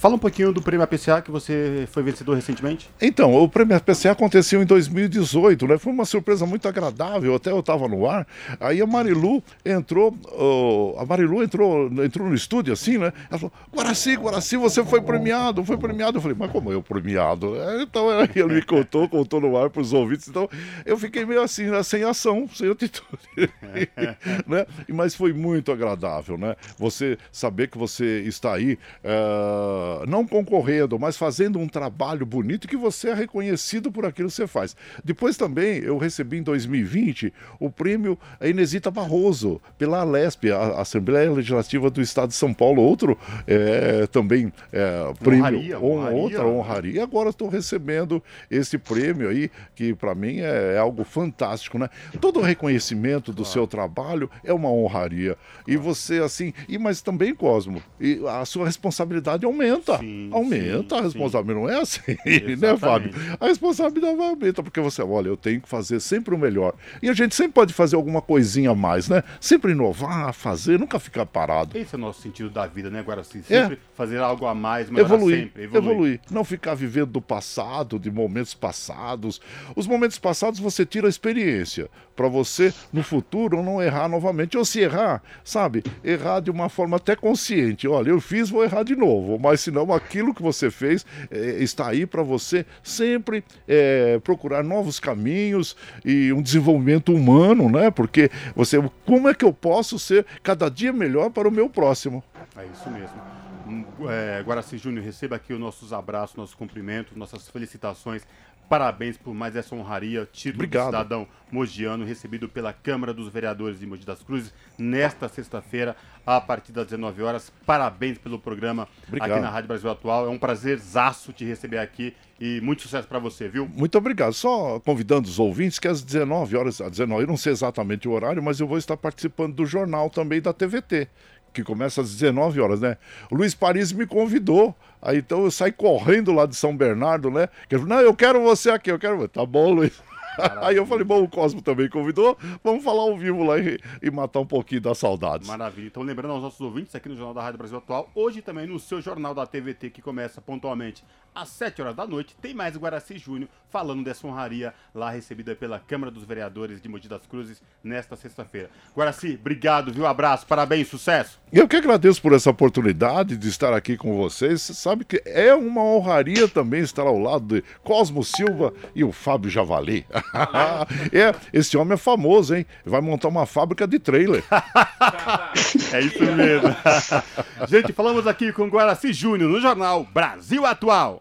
Speaker 1: Fala um pouquinho do prêmio APCA que você foi vencedor recentemente.
Speaker 11: Então, o prêmio APCA aconteceu em 2018, né? Foi uma surpresa muito agradável, até eu estava no ar. Aí a Marilu entrou, uh, a Marilu entrou, entrou no estúdio assim, né? Ela falou: Guaraci, Guaraci, você foi premiado, foi premiado. Eu falei, mas como eu premiado? É, então ele [laughs] me contou, contou no ar para os ouvintes. Então eu fiquei meio assim, né? sem ação, sem atitude. [laughs] né? Mas foi muito agradável, né? Você saber que você está aí. Uh, não concorrendo, mas fazendo um trabalho bonito que você é reconhecido por aquilo que você faz. Depois também eu recebi em 2020 o prêmio Inesita Barroso pela Alesp, a Assembleia Legislativa do Estado de São Paulo, outro é, também é, prêmio, honraria, honraria, outra honraria. Agora estou recebendo esse prêmio aí que para mim é, é, algo fantástico, né? Todo reconhecimento do claro. seu trabalho é uma honraria e você assim, e mas também Cosmo, e a sua responsabilidade aumenta aumenta. Sim, aumenta sim, a responsabilidade. Não é assim, [laughs] né, Fábio? A responsabilidade aumenta, porque você, olha, eu tenho que fazer sempre o melhor. E a gente sempre pode fazer alguma coisinha a mais, né? Sempre inovar, fazer, nunca ficar parado.
Speaker 1: Esse é o nosso sentido da vida, né, Guaraci? Assim, sempre é. fazer algo a mais,
Speaker 11: evoluir,
Speaker 1: sempre.
Speaker 11: Evoluir. evoluir. Não ficar vivendo do passado, de momentos passados. Os momentos passados você tira a experiência para você no futuro não errar novamente. Ou se errar, sabe, errar de uma forma até consciente. Olha, eu fiz, vou errar de novo. Mas senão aquilo que você fez é, está aí para você sempre é, procurar novos caminhos e um desenvolvimento humano, né? Porque você, como é que eu posso ser cada dia melhor para o meu próximo?
Speaker 1: É isso mesmo. Hum, é, Guaraci Júnior, receba aqui os nossos abraços, nossos cumprimentos, nossas felicitações Parabéns por mais essa honraria, título Obrigado. de cidadão mogiano, recebido pela Câmara dos Vereadores de Mogi das Cruzes, nesta sexta-feira, a partir das 19 horas. Parabéns pelo programa obrigado. aqui na Rádio Brasil Atual. É um prazer zaço te receber aqui e muito sucesso para você, viu?
Speaker 11: Muito obrigado. Só convidando os ouvintes que às 19 horas, às 19, eu não sei exatamente o horário, mas eu vou estar participando do jornal também da TVT que começa às 19 horas, né? O Luiz Paris me convidou. Aí então eu saí correndo lá de São Bernardo, né? Que ele falou, não, eu quero você aqui, eu quero. Tá bom, Luiz. [laughs] Aí eu falei, bom, o Cosmo também convidou, vamos falar ao vivo lá e, e, matar um pouquinho das saudades.
Speaker 1: Maravilha. Então, lembrando aos nossos ouvintes aqui no Jornal da Rádio Brasil Atual, hoje também no seu jornal da TVT, que começa pontualmente às 7 horas da noite, tem mais Guaraci Júnior falando dessa honraria lá recebida pela Câmara dos Vereadores de Mogi das Cruzes nesta sexta-feira. Guaraci, obrigado, viu? Abraço, parabéns, sucesso.
Speaker 11: Eu que agradeço por essa oportunidade de estar aqui com vocês. Você sabe que é uma honraria também estar ao lado de Cosmo Silva e o Fábio Javali. [laughs] é, esse homem é famoso, hein? Vai montar uma fábrica de trailer. [laughs]
Speaker 1: é isso mesmo. [laughs] Gente, falamos aqui com Guaraci Júnior no jornal Brasil Atual.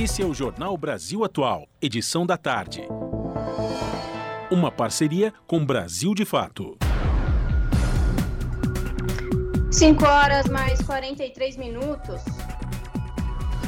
Speaker 2: Esse é o Jornal Brasil Atual, edição da tarde. Uma parceria com Brasil de Fato.
Speaker 12: 5 horas mais 43 minutos.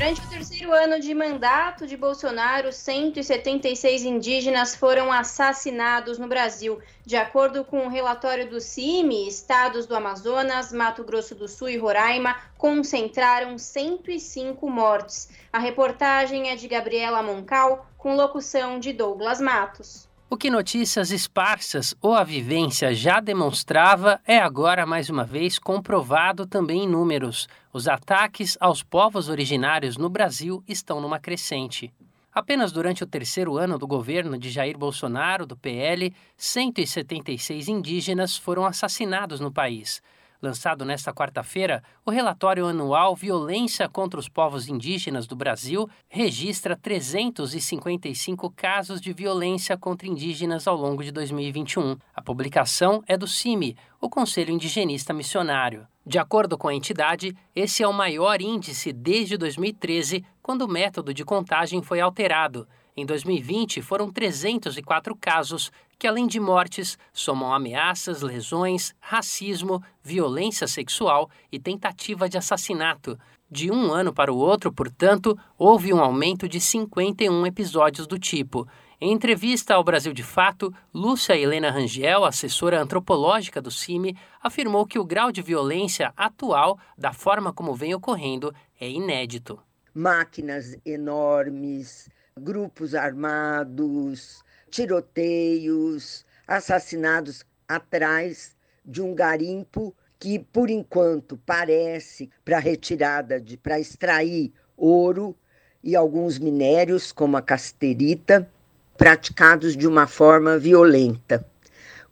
Speaker 12: Durante o terceiro ano de mandato de Bolsonaro, 176 indígenas foram assassinados no Brasil. De acordo com o um relatório do CIMI, estados do Amazonas, Mato Grosso do Sul e Roraima concentraram 105 mortes. A reportagem é de Gabriela Moncal, com locução de Douglas Matos.
Speaker 13: O que notícias esparsas ou a vivência já demonstrava é agora mais uma vez comprovado também em números. Os ataques aos povos originários no Brasil estão numa crescente. Apenas durante o terceiro ano do governo de Jair Bolsonaro, do PL, 176 indígenas foram assassinados no país. Lançado nesta quarta-feira, o relatório anual Violência contra os Povos Indígenas do Brasil registra 355 casos de violência contra indígenas ao longo de 2021. A publicação é do CIMI, o Conselho Indigenista Missionário. De acordo com a entidade, esse é o maior índice desde 2013, quando o método de contagem foi alterado. Em 2020, foram 304 casos que, além de mortes, somam ameaças, lesões, racismo, violência sexual e tentativa de assassinato. De um ano para o outro, portanto, houve um aumento de 51 episódios do tipo. Em entrevista ao Brasil de Fato, Lúcia Helena Rangel, assessora antropológica do CIMI, afirmou que o grau de violência atual, da forma como vem ocorrendo, é inédito.
Speaker 14: Máquinas enormes, grupos armados, tiroteios, assassinados atrás de um garimpo que, por enquanto, parece para retirada de para extrair ouro e alguns minérios, como a casterita, praticados de uma forma violenta.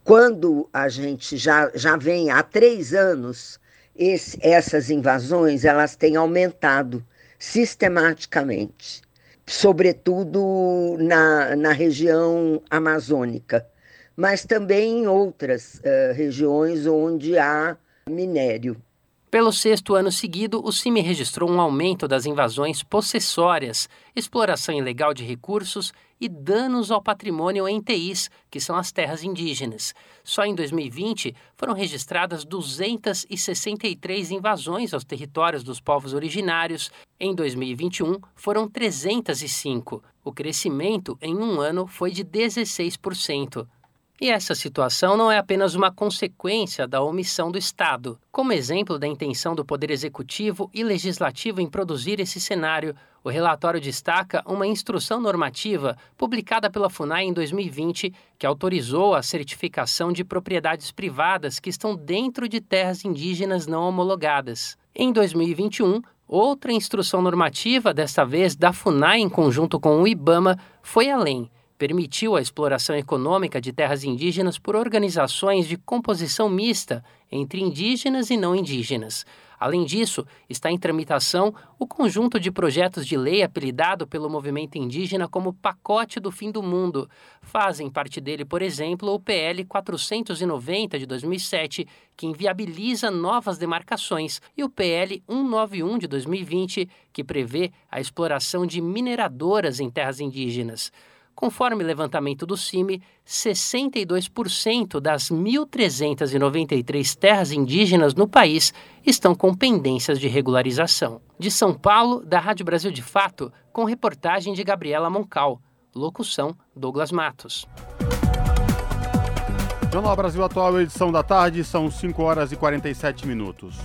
Speaker 14: Quando a gente já, já vem há três anos, esse, essas invasões elas têm aumentado sistematicamente sobretudo na, na região amazônica, mas também em outras uh, regiões onde há minério.
Speaker 13: Pelo sexto ano seguido, o CIMI registrou um aumento das invasões possessórias, exploração ilegal de recursos e danos ao patrimônio em TIs, que são as terras indígenas. Só em 2020 foram registradas 263 invasões aos territórios dos povos originários. Em 2021 foram 305. O crescimento em um ano foi de 16%. E essa situação não é apenas uma consequência da omissão do Estado. Como exemplo da intenção do Poder Executivo e Legislativo em produzir esse cenário, o relatório destaca uma instrução normativa publicada pela FUNAI em 2020 que autorizou a certificação de propriedades privadas que estão dentro de terras indígenas não homologadas. Em 2021, outra instrução normativa, desta vez da FUNAI em conjunto com o IBAMA, foi além permitiu a exploração econômica de terras indígenas por organizações de composição mista entre indígenas e não indígenas. Além disso, está em tramitação o conjunto de projetos de lei apelidado pelo movimento indígena como Pacote do Fim do Mundo. Fazem parte dele, por exemplo, o PL 490 de 2007, que inviabiliza novas demarcações, e o PL 191 de 2020, que prevê a exploração de mineradoras em terras indígenas. Conforme levantamento do CIMI, 62% das 1.393 terras indígenas no país estão com pendências de regularização. De São Paulo, da Rádio Brasil de Fato, com reportagem de Gabriela Moncal. Locução: Douglas Matos.
Speaker 1: Jornal Brasil Atual, edição da tarde, são 5 horas e 47 minutos.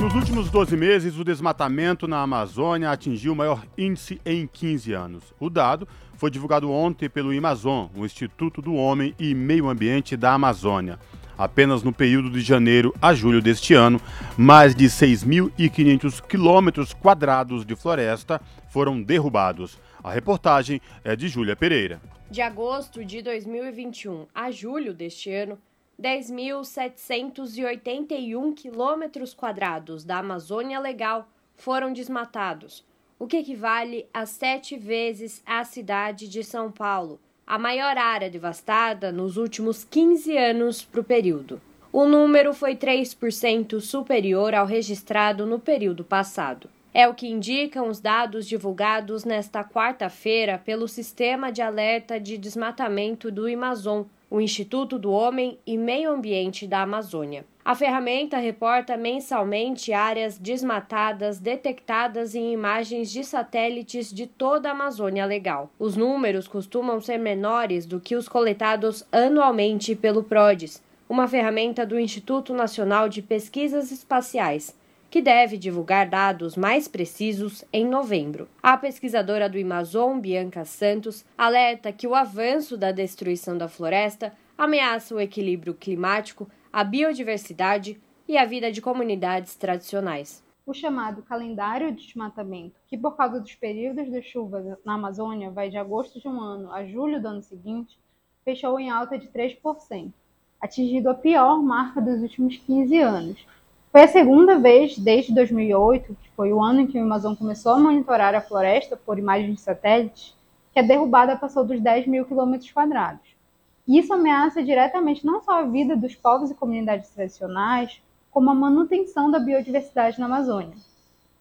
Speaker 1: Nos últimos 12 meses, o desmatamento na Amazônia atingiu o maior índice em 15 anos. O dado foi divulgado ontem pelo Amazon, o Instituto do Homem e Meio Ambiente da Amazônia. Apenas no período de janeiro a julho deste ano, mais de 6.500 quilômetros quadrados de floresta foram derrubados. A reportagem é de Júlia Pereira.
Speaker 15: De agosto de 2021 a julho deste ano, 10.781 quilômetros quadrados da Amazônia Legal foram desmatados, o que equivale a sete vezes a cidade de São Paulo, a maior área devastada nos últimos 15 anos para o período. O número foi 3% superior ao registrado no período passado. É o que indicam os dados divulgados nesta quarta-feira pelo Sistema de Alerta de Desmatamento do Amazon, o Instituto do Homem e Meio Ambiente da Amazônia. A ferramenta reporta mensalmente áreas desmatadas detectadas em imagens de satélites de toda a Amazônia Legal. Os números costumam ser menores do que os coletados anualmente pelo PRODES, uma ferramenta do Instituto Nacional de Pesquisas Espaciais, que deve divulgar dados mais precisos em novembro. A pesquisadora do Amazon, Bianca Santos, alerta que o avanço da destruição da floresta ameaça o equilíbrio climático, a biodiversidade e a vida de comunidades tradicionais.
Speaker 16: O chamado calendário de desmatamento, que por causa dos períodos de chuvas na Amazônia vai de agosto de um ano a julho do ano seguinte, fechou em alta de 3%, atingindo a pior marca dos últimos 15 anos. Foi a segunda vez desde 2008, que foi o ano em que o Amazon começou a monitorar a floresta por imagens de satélites, que a derrubada passou dos 10 mil quilômetros quadrados. Isso ameaça diretamente não só a vida dos povos e comunidades tradicionais, como a manutenção da biodiversidade na Amazônia,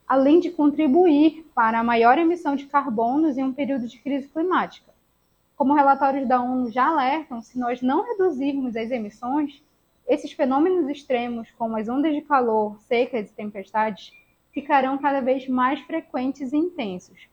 Speaker 16: além de contribuir para a maior emissão de carbonos em um período de crise climática. Como relatórios da ONU já alertam, se nós não reduzirmos as emissões, esses fenômenos extremos, como as ondas de calor, secas e tempestades, ficarão cada vez mais frequentes e intensos.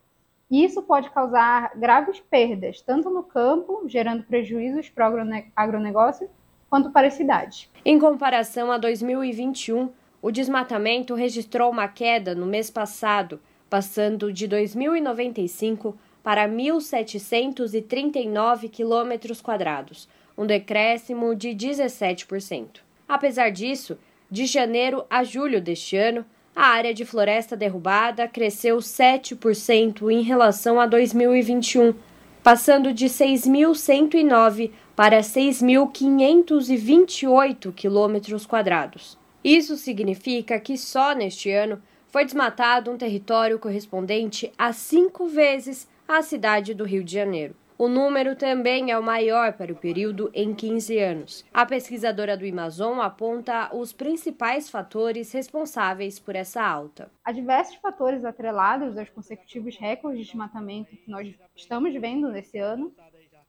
Speaker 16: E isso pode causar graves perdas, tanto no campo, gerando prejuízos para o agronegócio, quanto para a cidade.
Speaker 15: Em comparação a 2021, o desmatamento registrou uma queda no mês passado, passando de 2.095 para 1.739 quilômetros quadrados, um decréscimo de 17%. Apesar disso, de janeiro a julho deste ano, a área de floresta derrubada cresceu 7% em relação a 2021, passando de 6.109 para 6.528 quilômetros quadrados. Isso significa que só neste ano foi desmatado um território correspondente a cinco vezes a cidade do Rio de Janeiro. O número também é o maior para o período em 15 anos. A pesquisadora do Amazon aponta os principais fatores responsáveis por essa alta.
Speaker 16: Há diversos fatores atrelados aos consecutivos recordes de desmatamento que nós estamos vendo nesse ano.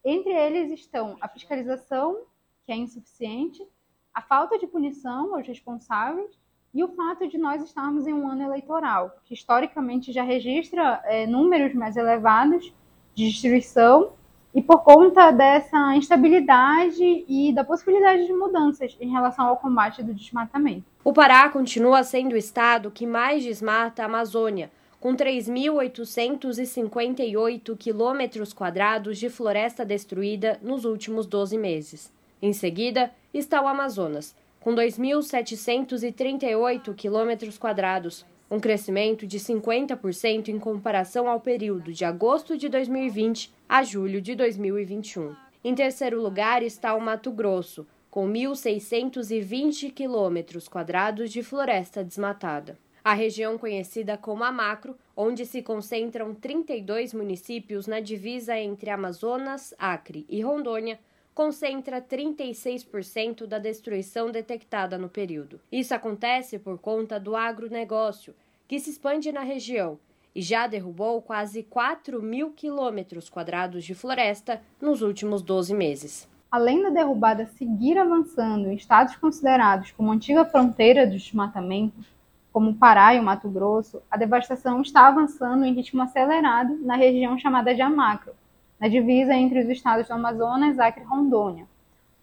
Speaker 16: Entre eles estão a fiscalização, que é insuficiente, a falta de punição aos responsáveis e o fato de nós estarmos em um ano eleitoral, que historicamente já registra é, números mais elevados de destruição e por conta dessa instabilidade e da possibilidade de mudanças em relação ao combate do desmatamento.
Speaker 15: O Pará continua sendo o estado que mais desmata a Amazônia, com 3.858 quilômetros quadrados de floresta destruída nos últimos 12 meses. Em seguida está o Amazonas, com 2.738 quilômetros quadrados, um crescimento de 50% em comparação ao período de agosto de 2020 a julho de 2021. Em terceiro lugar está o Mato Grosso, com 1.620 quilômetros quadrados de floresta desmatada. A região conhecida como a Macro, onde se concentram 32 municípios na divisa entre Amazonas, Acre e Rondônia, concentra 36% da destruição detectada no período. Isso acontece por conta do agronegócio, que se expande na região e já derrubou quase 4 mil quilômetros quadrados de floresta nos últimos 12 meses.
Speaker 16: Além da derrubada seguir avançando em estados considerados como antiga fronteira do desmatamento, como Pará e o Mato Grosso, a devastação está avançando em ritmo acelerado na região chamada de Amacro, na divisa entre os estados do Amazonas, Acre e Rondônia.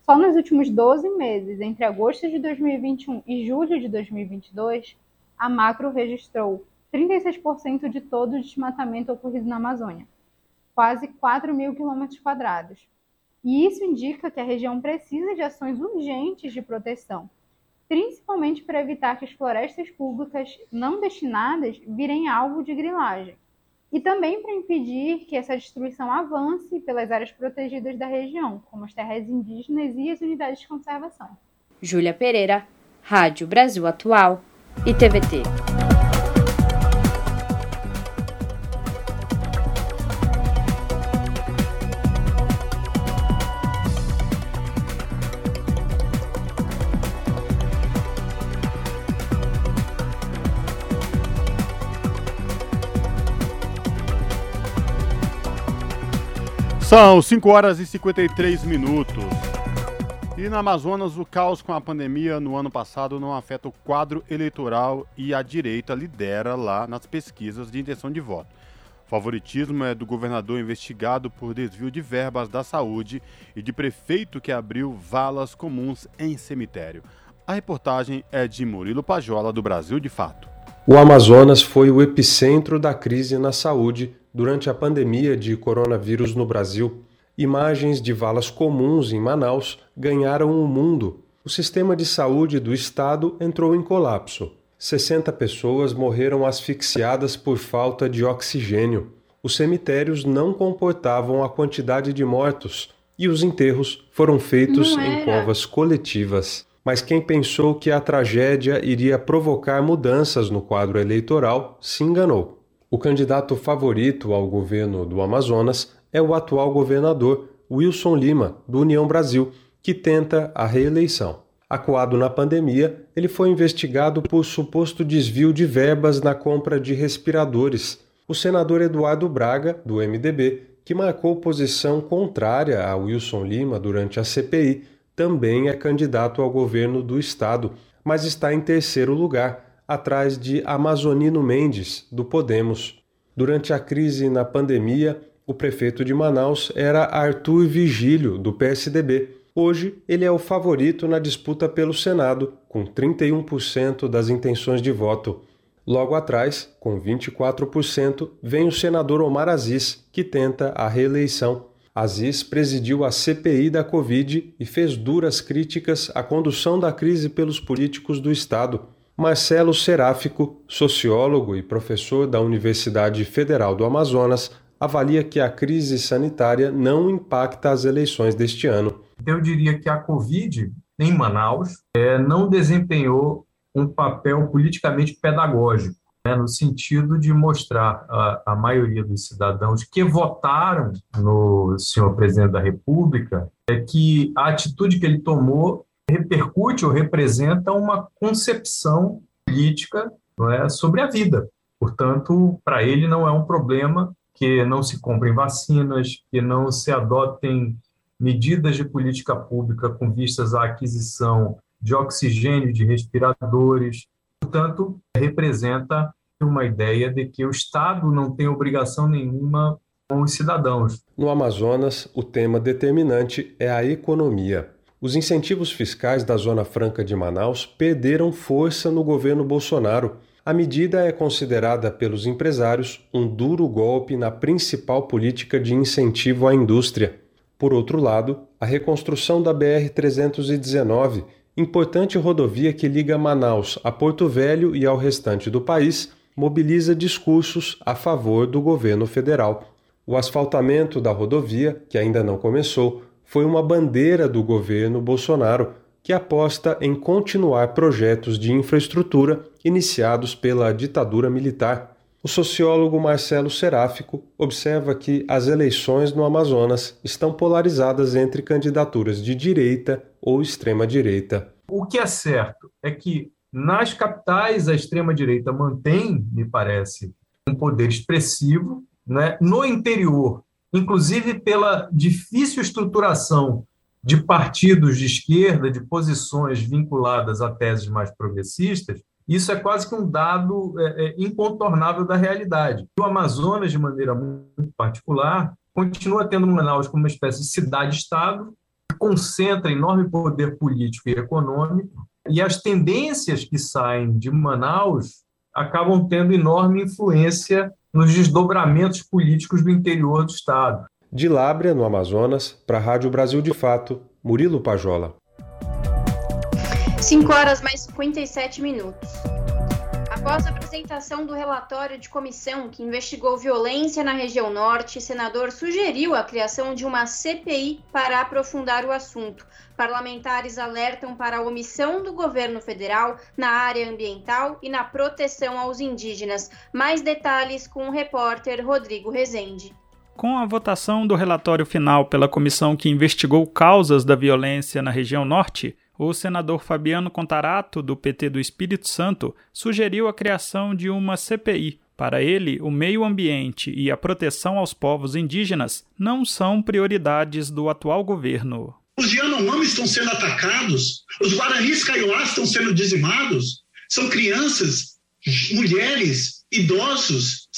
Speaker 16: Só nos últimos 12 meses, entre agosto de 2021 e julho de 2022, a Macro registrou 36% de todo o desmatamento ocorrido na Amazônia, quase 4 mil quilômetros quadrados. E isso indica que a região precisa de ações urgentes de proteção, principalmente para evitar que as florestas públicas não destinadas virem alvo de grilagem e também para impedir que essa destruição avance pelas áreas protegidas da região, como as terras indígenas e as unidades de conservação.
Speaker 15: Júlia Pereira, Rádio Brasil Atual e TVT.
Speaker 1: São 5 horas e 53 minutos. E na Amazonas, o caos com a pandemia no ano passado não afeta o quadro eleitoral e a direita lidera lá nas pesquisas de intenção de voto. O favoritismo é do governador investigado por desvio de verbas da saúde e de prefeito que abriu valas comuns em cemitério. A reportagem é de Murilo Pajola, do Brasil de Fato.
Speaker 17: O Amazonas foi o epicentro da crise na saúde durante a pandemia de coronavírus no Brasil. Imagens de valas comuns em Manaus ganharam o mundo. O sistema de saúde do estado entrou em colapso. 60 pessoas morreram asfixiadas por falta de oxigênio. Os cemitérios não comportavam a quantidade de mortos e os enterros foram feitos em covas coletivas. Mas quem pensou que a tragédia iria provocar mudanças no quadro eleitoral se enganou. O candidato favorito ao governo do Amazonas é o atual governador Wilson Lima, do União Brasil, que tenta a reeleição. Acuado na pandemia, ele foi investigado por suposto desvio de verbas na compra de respiradores. O senador Eduardo Braga, do MDB, que marcou posição contrária a Wilson Lima durante a CPI, também é candidato ao governo do estado, mas está em terceiro lugar, atrás de Amazonino Mendes, do Podemos. Durante a crise na pandemia, o prefeito de Manaus era Arthur Vigílio, do PSDB. Hoje, ele é o favorito na disputa pelo Senado, com 31% das intenções de voto. Logo atrás, com 24%, vem o senador Omar Aziz, que tenta a reeleição. Aziz presidiu a CPI da Covid e fez duras críticas à condução da crise pelos políticos do Estado. Marcelo Seráfico, sociólogo e professor da Universidade Federal do Amazonas, avalia que a crise sanitária não impacta as eleições deste ano.
Speaker 18: Eu diria que a Covid, em Manaus, é, não desempenhou um papel politicamente pedagógico né, no sentido de mostrar a, a maioria dos cidadãos que votaram no senhor presidente da República é que a atitude que ele tomou repercute ou representa uma concepção política é, sobre a vida. Portanto, para ele não é um problema que não se comprem vacinas, que não se adotem medidas de política pública com vistas à aquisição de oxigênio, de respiradores, portanto, representa uma ideia de que o Estado não tem obrigação nenhuma com os cidadãos.
Speaker 17: No Amazonas, o tema determinante é a economia. Os incentivos fiscais da Zona Franca de Manaus perderam força no governo Bolsonaro. A medida é considerada pelos empresários um duro golpe na principal política de incentivo à indústria. Por outro lado, a reconstrução da BR-319 importante rodovia que liga Manaus a Porto Velho e ao restante do país, mobiliza discursos a favor do governo federal. O asfaltamento da rodovia, que ainda não começou, foi uma bandeira do governo Bolsonaro, que aposta em continuar projetos de infraestrutura iniciados pela ditadura militar. O sociólogo Marcelo Seráfico observa que as eleições no Amazonas estão polarizadas entre candidaturas de direita ou extrema-direita.
Speaker 18: O que é certo é que nas capitais a extrema-direita mantém, me parece, um poder expressivo. Né? No interior, inclusive pela difícil estruturação de partidos de esquerda, de posições vinculadas a teses mais progressistas, isso é quase que um dado é, é, incontornável da realidade. O Amazonas, de maneira muito particular, continua tendo Manaus como uma espécie de cidade-estado, que concentra enorme poder político e econômico, e as tendências que saem de Manaus acabam tendo enorme influência nos desdobramentos políticos do interior do Estado.
Speaker 17: De Lábrea, no Amazonas, para a Rádio Brasil de Fato, Murilo Pajola.
Speaker 12: 5 horas mais 57 minutos. Após a apresentação do relatório de comissão que investigou violência na região norte, o senador sugeriu a criação de uma CPI para aprofundar o assunto. Parlamentares alertam para a omissão do governo federal na área ambiental e na proteção aos indígenas. Mais detalhes com o repórter Rodrigo Rezende.
Speaker 19: Com a votação do relatório final pela comissão que investigou causas da violência na região norte, o senador Fabiano Contarato, do PT do Espírito Santo, sugeriu a criação de uma CPI. Para ele, o meio ambiente e a proteção aos povos indígenas não são prioridades do atual governo.
Speaker 20: Os Yanomami estão sendo atacados, os Guaranis Kaiowás estão sendo dizimados, são crianças, mulheres, idosos,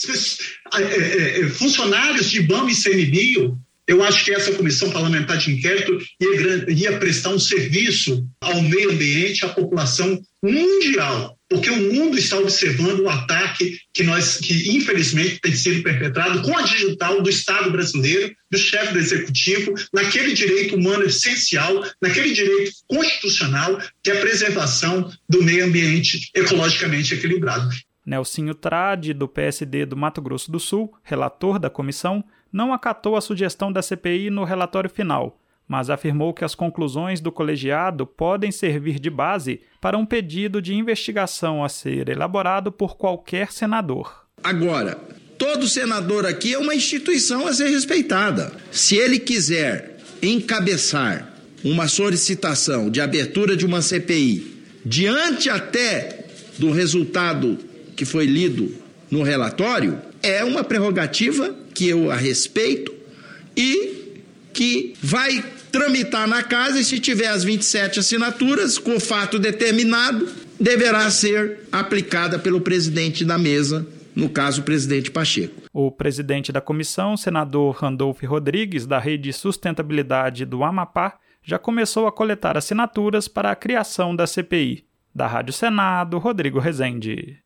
Speaker 20: é, é, é, funcionários de IBAMA e CNBio, eu acho que essa comissão parlamentar de inquérito ia, ia prestar um serviço ao meio ambiente, à população mundial. porque o mundo está observando o ataque que nós, que infelizmente tem sido perpetrado com a digital do Estado brasileiro, do chefe do executivo, naquele direito humano essencial, naquele direito constitucional que é a preservação do meio ambiente ecologicamente equilibrado.
Speaker 19: Nelsinho Trade, do PSD do Mato Grosso do Sul, relator da comissão, não acatou a sugestão da CPI no relatório final mas afirmou que as conclusões do colegiado podem servir de base para um pedido de investigação a ser elaborado por qualquer senador.
Speaker 21: Agora, todo senador aqui é uma instituição a ser respeitada. Se ele quiser encabeçar uma solicitação de abertura de uma CPI diante até do resultado que foi lido no relatório, é uma prerrogativa que eu a respeito e que vai tramitar na casa e, se tiver as 27 assinaturas, com o fato determinado, deverá ser aplicada pelo presidente da mesa, no caso, o presidente Pacheco.
Speaker 19: O presidente da comissão, senador Randolph Rodrigues, da Rede Sustentabilidade do Amapá, já começou a coletar assinaturas para a criação da CPI. Da Rádio Senado, Rodrigo Rezende.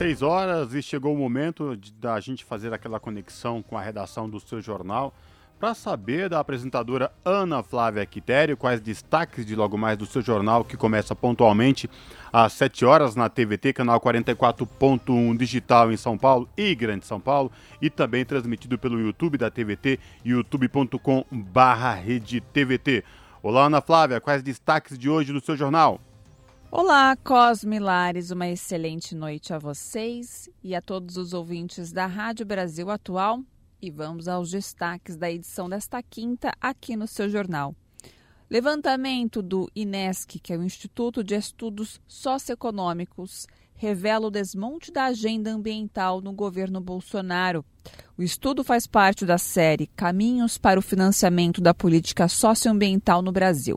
Speaker 1: Seis horas e chegou o momento da gente fazer aquela conexão com a redação do seu jornal para saber da apresentadora Ana Flávia Quitério quais destaques de logo mais do seu jornal que começa pontualmente às 7 horas na TVT, canal 44.1 digital em São Paulo e Grande São Paulo e também transmitido pelo YouTube da TVT, youtube.com/rede Olá Ana Flávia, quais destaques de hoje do seu jornal?
Speaker 22: Olá, Cosme Lares, uma excelente noite a vocês e a todos os ouvintes da Rádio Brasil Atual. E vamos aos destaques da edição desta quinta aqui no seu jornal. Levantamento do INESC, que é o Instituto de Estudos Socioeconômicos, revela o desmonte da agenda ambiental no governo Bolsonaro. O estudo faz parte da série Caminhos para o Financiamento da Política Socioambiental no Brasil.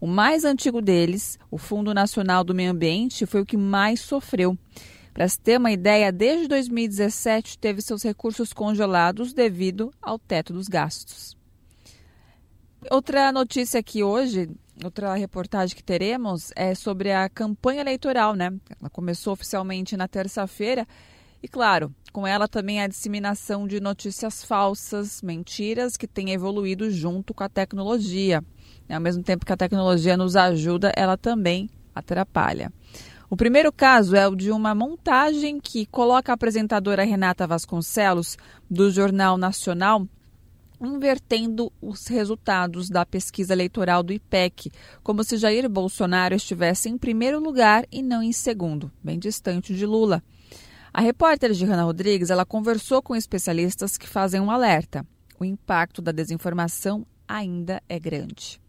Speaker 22: O mais antigo deles, o Fundo Nacional do Meio Ambiente, foi o que mais sofreu. Para se ter uma ideia, desde 2017 teve seus recursos congelados devido ao teto dos gastos. Outra notícia aqui hoje, outra reportagem que teremos é sobre a campanha eleitoral, né? Ela começou oficialmente na terça-feira e, claro, com ela também a disseminação de notícias falsas, mentiras que têm evoluído junto com a tecnologia. Ao mesmo tempo que a tecnologia nos ajuda, ela também atrapalha. O primeiro caso é o de uma montagem que coloca a apresentadora Renata Vasconcelos, do Jornal Nacional, invertendo os resultados da pesquisa eleitoral do IPEC, como se Jair Bolsonaro estivesse em primeiro lugar e não em segundo, bem distante de Lula. A repórter Gihanna Rodrigues ela conversou com especialistas que fazem um alerta. O impacto da desinformação ainda é grande.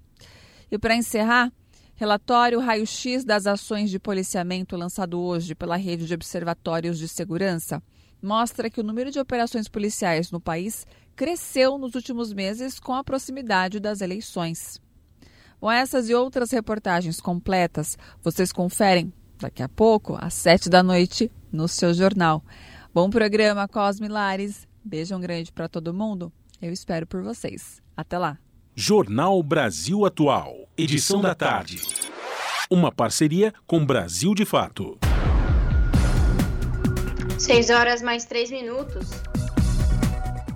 Speaker 22: E para encerrar, relatório raio-x das ações de policiamento lançado hoje pela Rede de Observatórios de Segurança mostra que o número de operações policiais no país cresceu nos últimos meses com a proximidade das eleições. Com essas e outras reportagens completas, vocês conferem daqui a pouco, às sete da noite, no seu jornal. Bom programa, Cosme Lares. Beijão grande para todo mundo. Eu espero por vocês. Até lá.
Speaker 2: Jornal Brasil Atual, edição da tarde. Uma parceria com Brasil de Fato.
Speaker 12: 6 horas mais 3 minutos.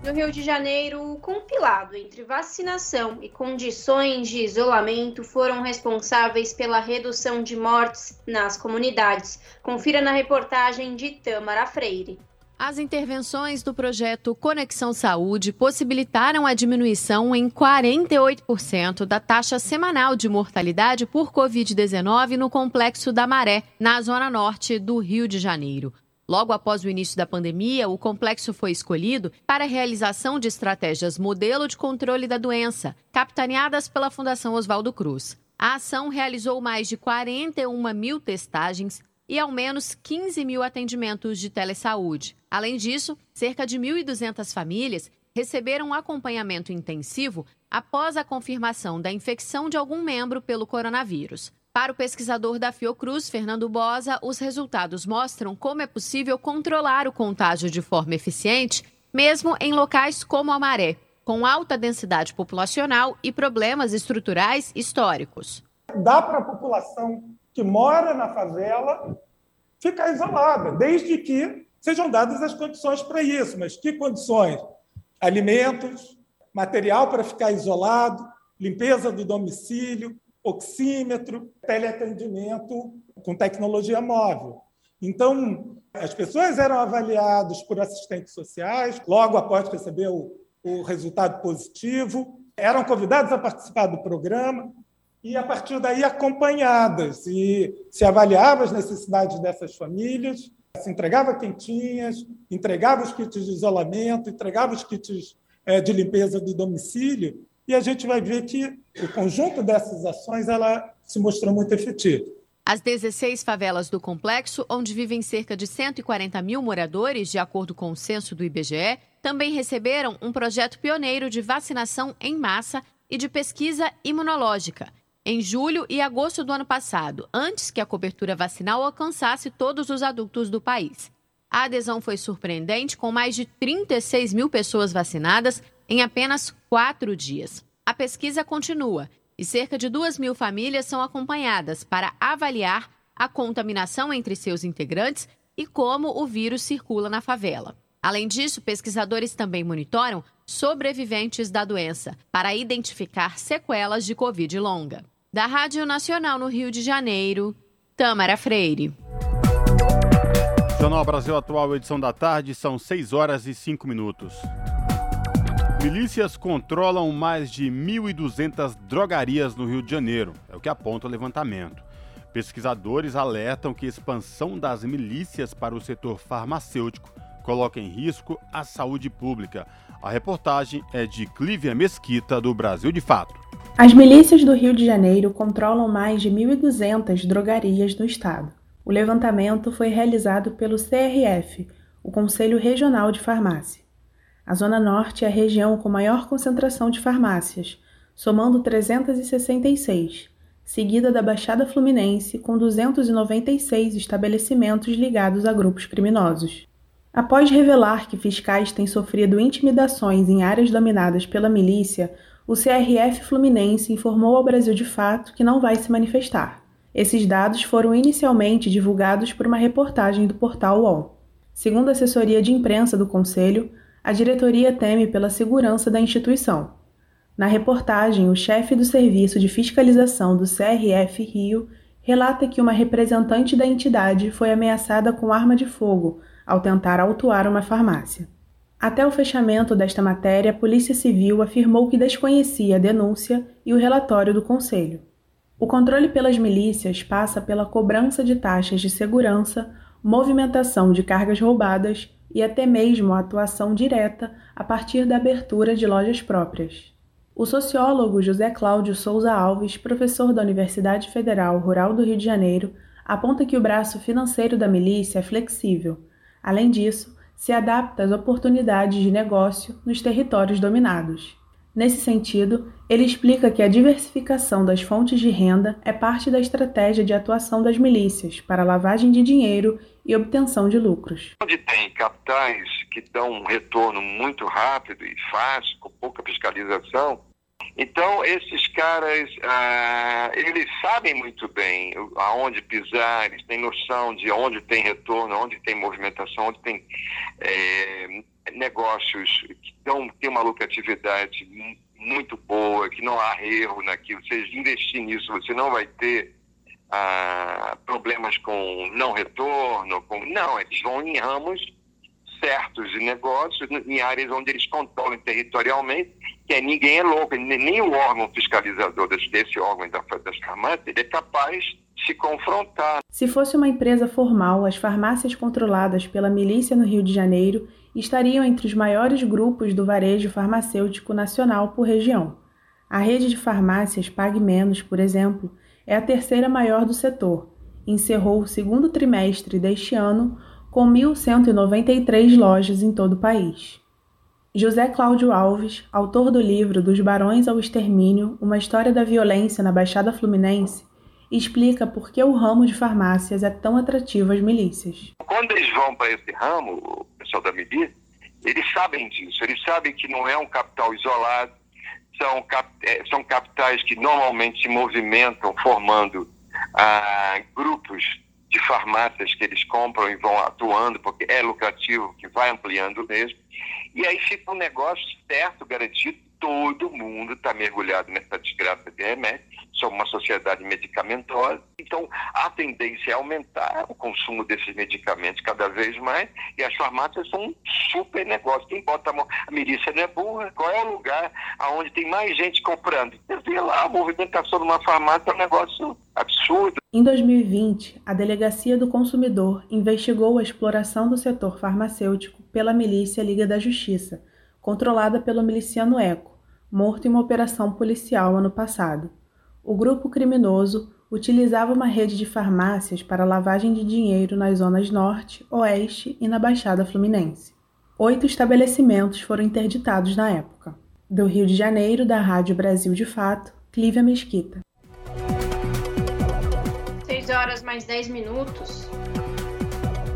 Speaker 12: No Rio de Janeiro, o compilado entre vacinação e condições de isolamento foram responsáveis pela redução de mortes nas comunidades. Confira na reportagem de Tamara Freire.
Speaker 23: As intervenções do projeto Conexão Saúde possibilitaram a diminuição em 48% da taxa semanal de mortalidade por Covid-19 no Complexo da Maré, na zona norte do Rio de Janeiro. Logo após o início da pandemia, o complexo foi escolhido para a realização de estratégias modelo de controle da doença, capitaneadas pela Fundação Oswaldo Cruz. A ação realizou mais de 41 mil testagens e ao menos 15 mil atendimentos de telesaúde. Além disso, cerca de 1.200 famílias receberam acompanhamento intensivo após a confirmação da infecção de algum membro pelo coronavírus. Para o pesquisador da Fiocruz, Fernando Bosa, os resultados mostram como é possível controlar o contágio de forma eficiente, mesmo em locais como a Maré, com alta densidade populacional e problemas estruturais históricos.
Speaker 24: Dá para a população que mora na favela ficar isolada, desde que sejam dadas as condições para isso. Mas que condições? Alimentos, material para ficar isolado, limpeza do domicílio, oxímetro, teleatendimento com tecnologia móvel. Então, as pessoas eram avaliadas por assistentes sociais, logo após receber o, o resultado positivo, eram convidadas a participar do programa e, a partir daí, acompanhadas. E se avaliava as necessidades dessas famílias, se entregava quentinhas, entregava os kits de isolamento, entregava os kits eh, de limpeza do domicílio, e a gente vai ver que o conjunto dessas ações ela se mostrou muito efetivo.
Speaker 23: As 16 favelas do complexo, onde vivem cerca de 140 mil moradores, de acordo com o censo do IBGE, também receberam um projeto pioneiro de vacinação em massa e de pesquisa imunológica. Em julho e agosto do ano passado, antes que a cobertura vacinal alcançasse todos os adultos do país. A adesão foi surpreendente, com mais de 36 mil pessoas vacinadas em apenas quatro dias. A pesquisa continua e cerca de duas mil famílias são acompanhadas para avaliar a contaminação entre seus integrantes e como o vírus circula na favela. Além disso, pesquisadores também monitoram sobreviventes da doença para identificar sequelas de Covid longa. Da Rádio Nacional no Rio de Janeiro, Tamara Freire.
Speaker 1: Jornal Brasil Atual, edição da tarde, são 6 horas e 5 minutos. Milícias controlam mais de 1.200 drogarias no Rio de Janeiro, é o que aponta o levantamento. Pesquisadores alertam que a expansão das milícias para o setor farmacêutico coloca em risco a saúde pública. A reportagem é de Clívia Mesquita, do Brasil de Fato.
Speaker 9: As milícias do Rio de Janeiro controlam mais de 1.200 drogarias no estado. O levantamento foi realizado pelo CRF, o Conselho Regional de Farmácia. A Zona Norte é a região com maior concentração de farmácias, somando 366, seguida da Baixada Fluminense, com 296 estabelecimentos ligados a grupos criminosos. Após revelar que fiscais têm sofrido intimidações em áreas dominadas pela milícia, o CRF Fluminense informou ao Brasil de Fato que não vai se manifestar. Esses dados foram inicialmente divulgados por uma reportagem do portal UOL. Segundo a assessoria de imprensa do Conselho, a diretoria teme pela segurança da instituição. Na reportagem, o chefe do Serviço de Fiscalização do CRF Rio relata que uma representante da entidade foi ameaçada com arma de fogo ao tentar autuar uma farmácia. Até o fechamento desta matéria, a Polícia Civil afirmou que desconhecia a denúncia e o relatório do Conselho. O controle pelas milícias passa pela cobrança de taxas de segurança, movimentação de cargas roubadas e até mesmo a atuação direta a partir da abertura de lojas próprias. O sociólogo José Cláudio Souza Alves, professor da Universidade Federal Rural do Rio de Janeiro, aponta que o braço financeiro da milícia é flexível. Além disso, se adapta às oportunidades de negócio nos territórios dominados. Nesse sentido, ele explica que a diversificação das fontes de renda é parte da estratégia de atuação das milícias para lavagem de dinheiro e obtenção de lucros.
Speaker 25: Onde tem capitais que dão um retorno muito rápido e fácil, com pouca fiscalização, então esses caras, ah, eles sabem muito bem aonde pisar, eles têm noção de onde tem retorno, onde tem movimentação, onde tem é, negócios que tão, têm uma lucratividade muito boa, que não há erro naquilo. Você investir nisso, você não vai ter ah, problemas com não retorno. Com... Não, eles vão em ramos certos de negócios, em áreas onde eles controlam territorialmente, que é, ninguém é louco, nem o órgão fiscalizador desse, órgão da, das farmácias, é capaz se confrontar.
Speaker 9: Se fosse uma empresa formal, as farmácias controladas pela milícia no Rio de Janeiro estariam entre os maiores grupos do varejo farmacêutico nacional por região. A rede de farmácias Pague Menos, por exemplo, é a terceira maior do setor. Encerrou o segundo trimestre deste ano com 1.193 lojas em todo o país. José Cláudio Alves, autor do livro Dos Barões ao Extermínio Uma História da Violência na Baixada Fluminense, explica por que o ramo de farmácias é tão atrativo às milícias.
Speaker 25: Quando eles vão para esse ramo, o pessoal da milícia, eles sabem disso, eles sabem que não é um capital isolado, são, cap, é, são capitais que normalmente se movimentam formando ah, grupos de farmácias que eles compram e vão atuando, porque é lucrativo, que vai ampliando mesmo. E aí fica um negócio certo, garantido, todo mundo está mergulhado nessa desgraça de remédio somos uma sociedade medicamentosa, então a tendência é aumentar o consumo desses medicamentos cada vez mais e as farmácias são um super negócio. Quem bota a mão, a milícia não é burra, qual é o lugar onde tem mais gente comprando? Você vê lá, a movimentação de uma farmácia é um negócio absurdo.
Speaker 9: Em 2020, a Delegacia do Consumidor investigou a exploração do setor farmacêutico pela milícia Liga da Justiça, controlada pelo miliciano Eco, morto em uma operação policial ano passado. O grupo criminoso utilizava uma rede de farmácias para lavagem de dinheiro nas zonas norte, oeste e na Baixada Fluminense. Oito estabelecimentos foram interditados na época. Do Rio de Janeiro, da Rádio Brasil de Fato, Clívia Mesquita.
Speaker 12: 6 horas mais 10 minutos.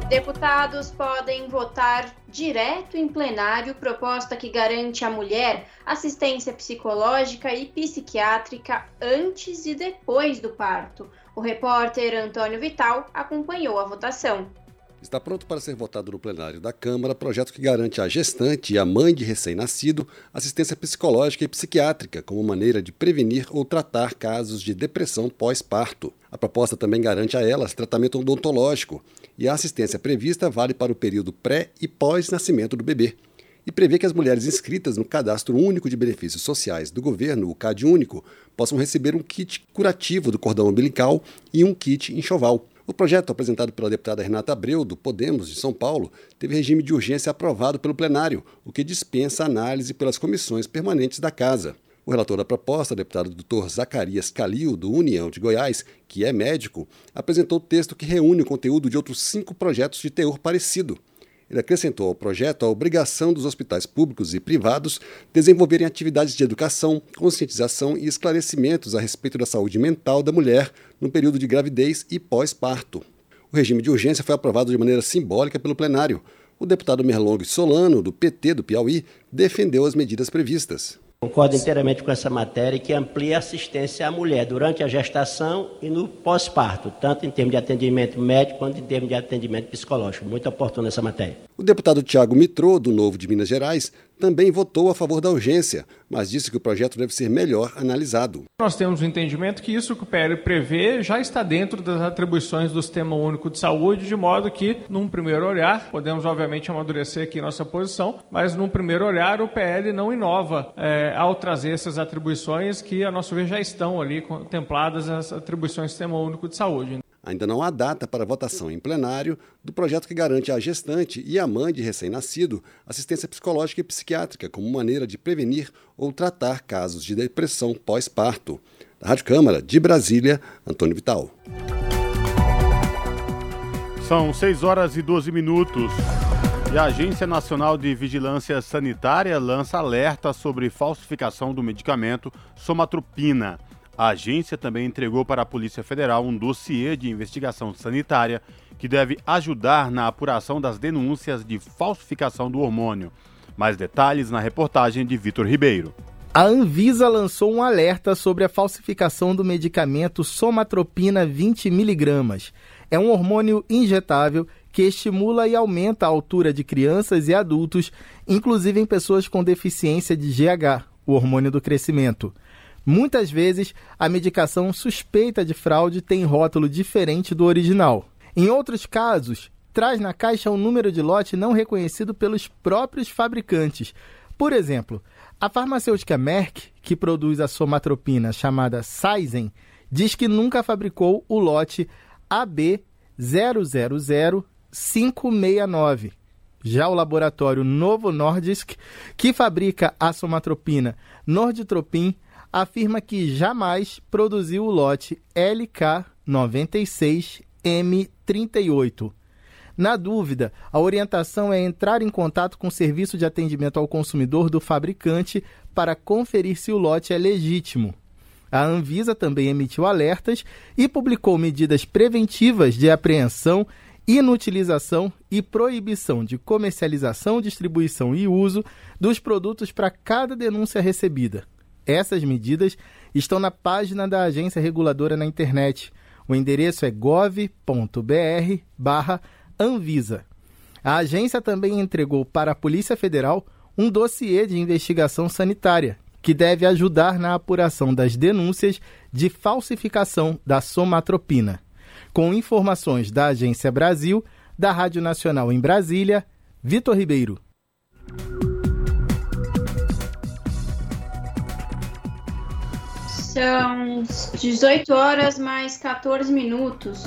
Speaker 12: Deputados podem votar direto em plenário proposta que garante à mulher assistência psicológica e psiquiátrica antes e depois do parto. O repórter Antônio Vital acompanhou a votação.
Speaker 26: Está pronto para ser votado no plenário da Câmara projeto que garante à gestante e à mãe de recém-nascido assistência psicológica e psiquiátrica como maneira de prevenir ou tratar casos de depressão pós-parto. A proposta também garante a elas tratamento odontológico e a assistência prevista vale para o período pré e pós-nascimento do bebê. E prevê que as mulheres inscritas no Cadastro Único de Benefícios Sociais do governo, o CAD Único, possam receber um kit curativo do cordão umbilical e um kit enxoval. O projeto, apresentado pela deputada Renata Abreu, do Podemos de São Paulo, teve regime de urgência aprovado pelo plenário, o que dispensa análise pelas comissões permanentes da Casa. O relator da proposta, deputado Dr. Zacarias Calil, do União de Goiás, que é médico, apresentou o texto que reúne o conteúdo de outros cinco projetos de teor parecido. Ele acrescentou ao projeto a obrigação dos hospitais públicos e privados desenvolverem atividades de educação, conscientização e esclarecimentos a respeito da saúde mental da mulher no período de gravidez e pós-parto. O regime de urgência foi aprovado de maneira simbólica pelo plenário. O deputado Merlong Solano, do PT do Piauí, defendeu as medidas previstas.
Speaker 27: Concordo inteiramente com essa matéria que amplia a assistência à mulher durante a gestação e no pós-parto, tanto em termos de atendimento médico quanto em termos de atendimento psicológico. Muito oportuna essa matéria.
Speaker 26: O deputado Tiago Mitrô, do Novo de Minas Gerais, também votou a favor da urgência, mas disse que o projeto deve ser melhor analisado.
Speaker 28: Nós temos o entendimento que isso que o PL prevê já está dentro das atribuições do Sistema Único de Saúde, de modo que, num primeiro olhar, podemos obviamente amadurecer aqui nossa posição, mas num primeiro olhar o PL não inova é, ao trazer essas atribuições que, a nosso ver, já estão ali contempladas as atribuições do Sistema Único de Saúde.
Speaker 26: Ainda não há data para votação em plenário do projeto que garante à gestante e à mãe de recém-nascido assistência psicológica e psiquiátrica como maneira de prevenir ou tratar casos de depressão pós-parto. Da Rádio Câmara, de Brasília, Antônio Vital.
Speaker 1: São 6 horas e 12 minutos. E a Agência Nacional de Vigilância Sanitária lança alerta sobre falsificação do medicamento somatropina. A agência também entregou para a Polícia Federal um dossiê de investigação sanitária que deve ajudar na apuração das denúncias de falsificação do hormônio. Mais detalhes na reportagem de Vitor Ribeiro.
Speaker 29: A Anvisa lançou um alerta sobre a falsificação do medicamento somatropina 20mg. É um hormônio injetável que estimula e aumenta a altura de crianças e adultos, inclusive em pessoas com deficiência de GH, o hormônio do crescimento. Muitas vezes, a medicação suspeita de fraude tem rótulo diferente do original. Em outros casos, traz na caixa um número de lote não reconhecido pelos próprios fabricantes. Por exemplo, a farmacêutica Merck, que produz a somatropina chamada Saizen, diz que nunca fabricou o lote AB 000569. Já o laboratório Novo Nordisk, que fabrica a somatropina Norditropin, afirma que jamais produziu o lote LK96M38. Na dúvida, a orientação é entrar em contato com o serviço de atendimento ao consumidor do fabricante para conferir se o lote é legítimo. A Anvisa também emitiu alertas e publicou medidas preventivas de apreensão, inutilização e proibição de comercialização, distribuição e uso dos produtos para cada denúncia recebida. Essas medidas estão na página da agência reguladora na internet. O endereço é gov.br/anvisa. A agência também entregou para a Polícia Federal um dossiê de investigação sanitária que deve ajudar na apuração das denúncias de falsificação da somatropina. Com informações da Agência Brasil, da Rádio Nacional em Brasília, Vitor Ribeiro.
Speaker 12: São 18 horas mais 14 minutos.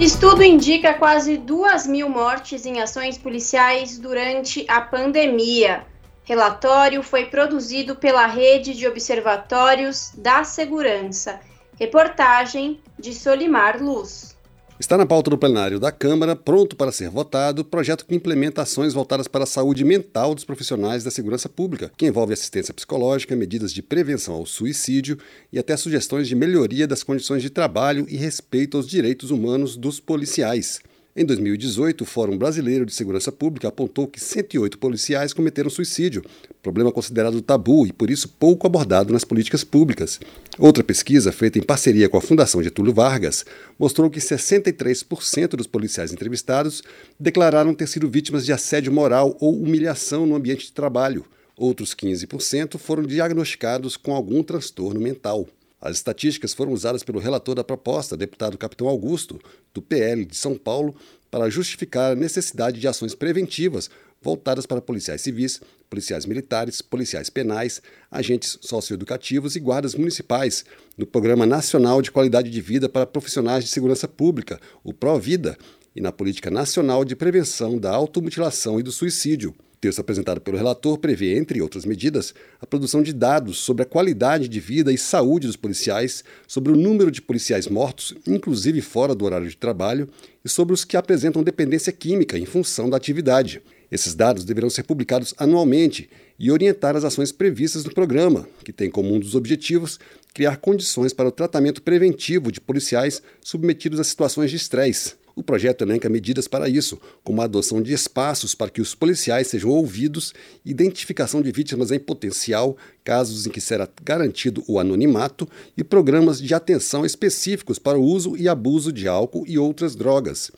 Speaker 12: Estudo indica quase 2 mil mortes em ações policiais durante a pandemia. Relatório foi produzido pela Rede de Observatórios da Segurança. Reportagem de Solimar Luz.
Speaker 26: Está na pauta do plenário da Câmara, pronto para ser votado, projeto que implementa ações voltadas para a saúde mental dos profissionais da segurança pública, que envolve assistência psicológica, medidas de prevenção ao suicídio e até sugestões de melhoria das condições de trabalho e respeito aos direitos humanos dos policiais. Em 2018, o Fórum Brasileiro de Segurança Pública apontou que 108 policiais cometeram suicídio, problema considerado tabu e por isso pouco abordado nas políticas públicas. Outra pesquisa, feita em parceria com a Fundação Getúlio Vargas, mostrou que 63% dos policiais entrevistados declararam ter sido vítimas de assédio moral ou humilhação no ambiente de trabalho. Outros 15% foram diagnosticados com algum transtorno mental. As estatísticas foram usadas pelo relator da proposta, deputado Capitão Augusto, do PL de São Paulo, para justificar a necessidade de ações preventivas voltadas para policiais civis, policiais militares, policiais penais, agentes socioeducativos e guardas municipais, no Programa Nacional de Qualidade de Vida para Profissionais de Segurança Pública, o PROVIDA, e na Política Nacional de Prevenção da Automutilação e do Suicídio texto apresentado pelo relator prevê, entre outras medidas, a produção de dados sobre a qualidade de vida e saúde dos policiais, sobre o número de policiais mortos, inclusive fora do horário de trabalho, e sobre os que apresentam dependência química em função da atividade. Esses dados deverão ser publicados anualmente e orientar as ações previstas no programa, que tem como um dos objetivos criar condições para o tratamento preventivo de policiais submetidos a situações de estresse o projeto elenca medidas para isso, como a adoção de espaços para que os policiais sejam ouvidos, identificação de vítimas em potencial, casos em que será garantido o anonimato, e programas de atenção específicos para o uso e abuso de álcool e outras drogas.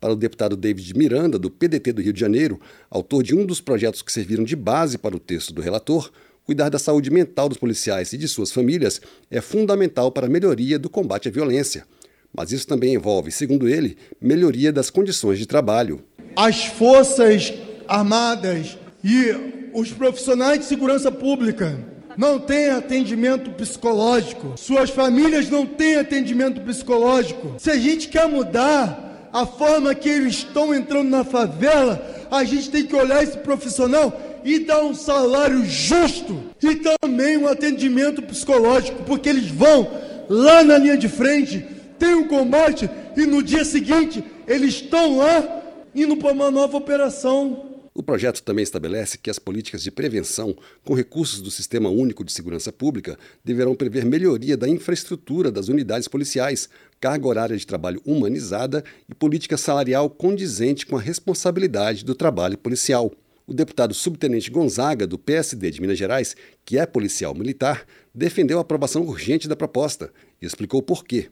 Speaker 26: Para o deputado David Miranda, do PDT do Rio de Janeiro, autor de um dos projetos que serviram de base para o texto do relator, cuidar da saúde mental dos policiais e de suas famílias é fundamental para a melhoria do combate à violência mas isso também envolve, segundo ele, melhoria das condições de trabalho.
Speaker 30: As Forças Armadas e os profissionais de segurança pública não têm atendimento psicológico, suas famílias não têm atendimento psicológico. Se a gente quer mudar a forma que eles estão entrando na favela, a gente tem que olhar esse profissional e dar um salário justo e também um atendimento psicológico, porque eles vão lá na linha de frente tem um combate e no dia seguinte eles estão lá indo para uma nova operação.
Speaker 26: O projeto também estabelece que as políticas de prevenção, com recursos do Sistema Único de Segurança Pública, deverão prever melhoria da infraestrutura das unidades policiais, carga horária de trabalho humanizada e política salarial condizente com a responsabilidade do trabalho policial. O deputado subtenente Gonzaga, do PSD de Minas Gerais, que é policial militar, defendeu a aprovação urgente da proposta e explicou por quê.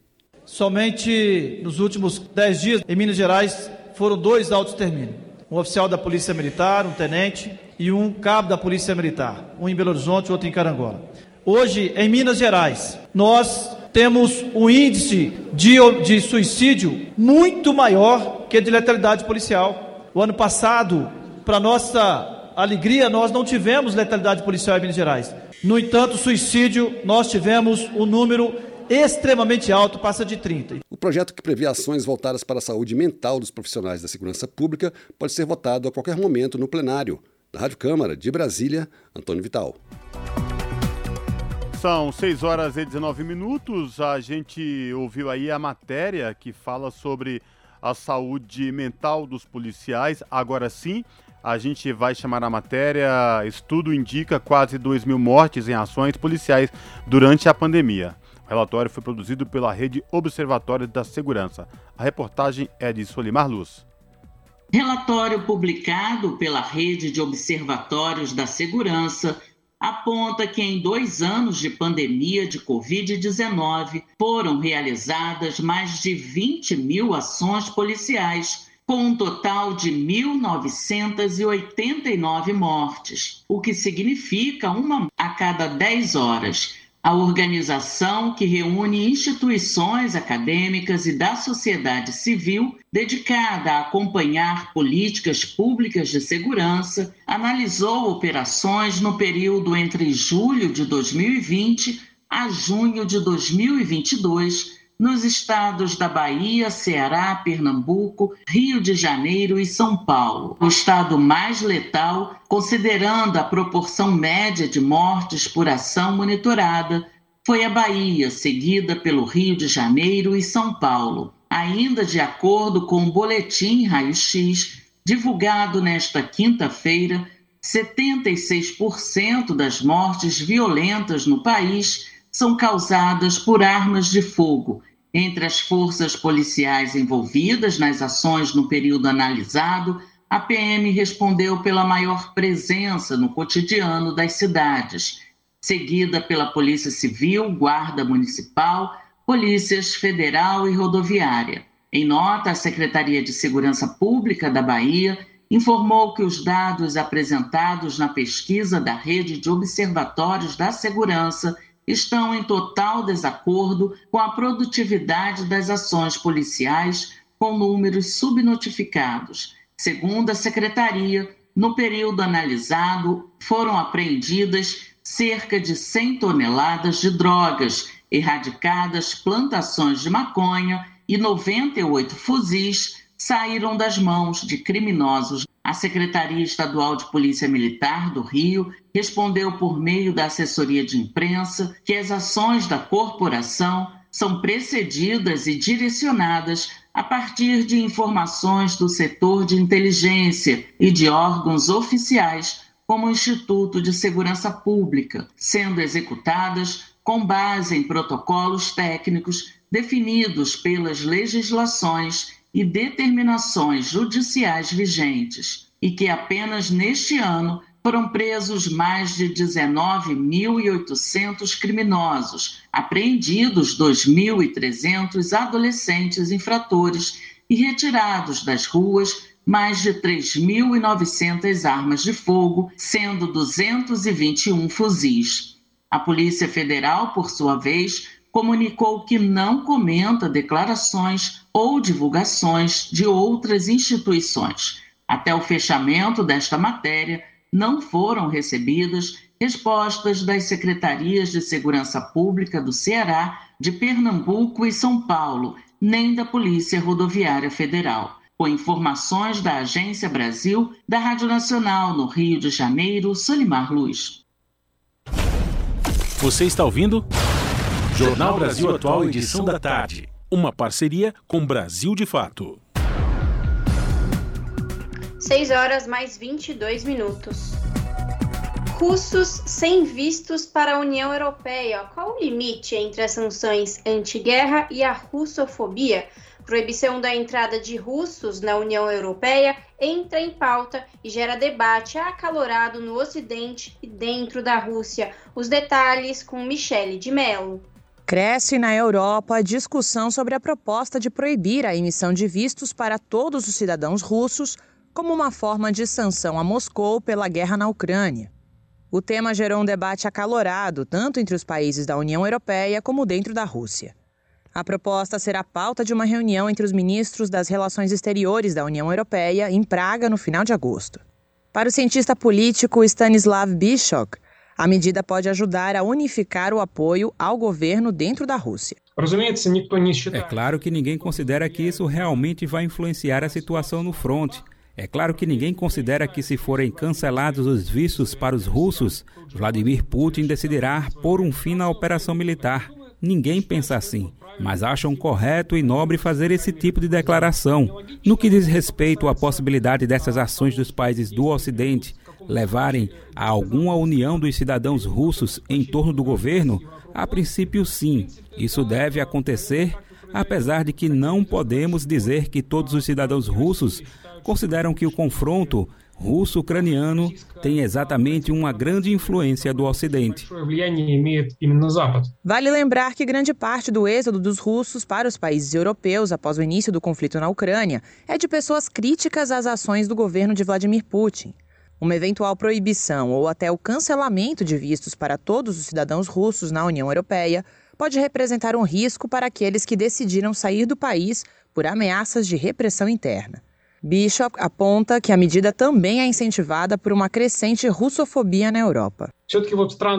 Speaker 31: Somente nos últimos dez dias, em Minas Gerais, foram dois autos termínio. Um oficial da Polícia Militar, um tenente, e um cabo da Polícia Militar, um em Belo Horizonte outro em Carangola. Hoje, em Minas Gerais, nós temos um índice de, de suicídio muito maior que de letalidade policial. O ano passado, para nossa alegria, nós não tivemos letalidade policial em Minas Gerais. No entanto, suicídio, nós tivemos um número extremamente alto, passa de 30.
Speaker 26: O projeto que prevê ações voltadas para a saúde mental dos profissionais da segurança pública pode ser votado a qualquer momento no plenário. Da Rádio Câmara de Brasília, Antônio Vital.
Speaker 1: São 6 horas e 19 minutos. A gente ouviu aí a matéria que fala sobre a saúde mental dos policiais. Agora sim, a gente vai chamar a matéria. Estudo indica quase 2 mil mortes em ações policiais durante a pandemia. Relatório foi produzido pela Rede Observatório da Segurança. A reportagem é de Solimar Luz.
Speaker 32: Relatório publicado pela Rede de Observatórios da Segurança aponta que em dois anos de pandemia de Covid-19 foram realizadas mais de 20 mil ações policiais, com um total de 1.989 mortes, o que significa uma a cada 10 horas a organização que reúne instituições acadêmicas e da sociedade civil dedicada a acompanhar políticas públicas de segurança, analisou operações no período entre julho de 2020 a junho de 2022 nos estados da Bahia, Ceará, Pernambuco, Rio de Janeiro e São Paulo. O estado mais letal, considerando a proporção média de mortes por ação monitorada, foi a Bahia, seguida pelo Rio de Janeiro e São Paulo. Ainda de acordo com o boletim Raio-X, divulgado nesta quinta-feira, 76% das mortes violentas no país são causadas por armas de fogo entre as forças policiais envolvidas nas ações no período analisado, a PM respondeu pela maior presença no cotidiano das cidades, seguida pela Polícia Civil, Guarda Municipal, Polícias Federal e Rodoviária. Em nota, a Secretaria de Segurança Pública da Bahia informou que os dados apresentados na pesquisa da Rede de Observatórios da Segurança estão em total desacordo com a produtividade das ações policiais com números subnotificados. Segundo a secretaria, no período analisado, foram apreendidas cerca de 100 toneladas de drogas, erradicadas plantações de maconha e 98 fuzis saíram das mãos de criminosos a Secretaria Estadual de Polícia Militar do Rio respondeu por meio da assessoria de imprensa que as ações da corporação são precedidas e direcionadas a partir de informações do setor de inteligência e de órgãos oficiais, como o Instituto de Segurança Pública, sendo executadas com base em protocolos técnicos definidos pelas legislações e determinações judiciais vigentes, e que apenas neste ano foram presos mais de 19.800 criminosos, apreendidos 2.300 adolescentes infratores e retirados das ruas mais de 3.900 armas de fogo, sendo 221 fuzis. A Polícia Federal, por sua vez, comunicou que não comenta declarações ou divulgações de outras instituições. Até o fechamento desta matéria, não foram recebidas respostas das secretarias de Segurança Pública do Ceará, de Pernambuco e São Paulo, nem da Polícia Rodoviária Federal. Com informações da Agência Brasil, da Rádio Nacional no Rio de Janeiro, Solimar Luz.
Speaker 2: Você está ouvindo? Jornal Brasil Atual, edição da tarde. Uma parceria com Brasil de Fato.
Speaker 12: 6 horas mais 22 minutos. Russos sem vistos para a União Europeia. Qual o limite entre as sanções anti-guerra e a russofobia? Proibição da entrada de russos na União Europeia entra em pauta e gera debate acalorado no Ocidente e dentro da Rússia. Os detalhes com Michele de Mello.
Speaker 33: Cresce na Europa a discussão sobre a proposta de proibir a emissão de vistos para todos os cidadãos russos como uma forma de sanção a Moscou pela guerra na Ucrânia. O tema gerou um debate acalorado, tanto entre os países da União Europeia como dentro da Rússia. A proposta será pauta de uma reunião entre os ministros das Relações Exteriores da União Europeia em Praga no final de agosto. Para o cientista político Stanislav Bishok, a medida pode ajudar a unificar o apoio ao governo dentro da Rússia.
Speaker 34: É claro que ninguém considera que isso realmente vai influenciar a situação no fronte. É claro que ninguém considera que, se forem cancelados os vistos para os russos, Vladimir Putin decidirá pôr um fim na operação militar. Ninguém pensa assim, mas acham correto e nobre fazer esse tipo de declaração. No que diz respeito à possibilidade dessas ações dos países do Ocidente levarem a alguma união dos cidadãos russos em torno do governo, a princípio sim, isso deve acontecer, apesar de que não podemos dizer que todos os cidadãos russos consideram que o confronto russo-ucraniano tem exatamente uma grande influência do Ocidente.
Speaker 33: Vale lembrar que grande parte do êxodo dos russos para os países europeus após o início do conflito na Ucrânia é de pessoas críticas às ações do governo de Vladimir Putin. Uma eventual proibição ou até o cancelamento de vistos para todos os cidadãos russos na União Europeia pode representar um risco para aqueles que decidiram sair do país por ameaças de repressão interna. Bishop aponta que a medida também é incentivada por uma crescente russofobia na Europa.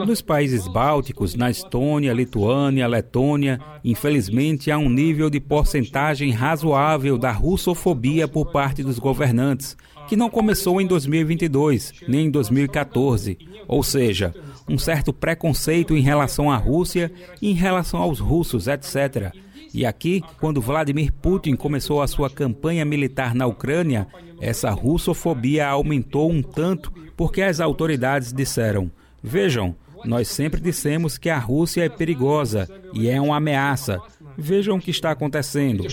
Speaker 34: Nos países bálticos, na Estônia, Lituânia, Letônia, infelizmente há um nível de porcentagem razoável da russofobia por parte dos governantes, que não começou em 2022, nem em 2014. Ou seja, um certo preconceito em relação à Rússia e em relação aos russos, etc e aqui, quando Vladimir Putin começou a sua campanha militar na Ucrânia, essa russofobia aumentou um tanto porque as autoridades disseram: Vejam, nós sempre dissemos que a Rússia é perigosa e é uma ameaça. Vejam o que está acontecendo.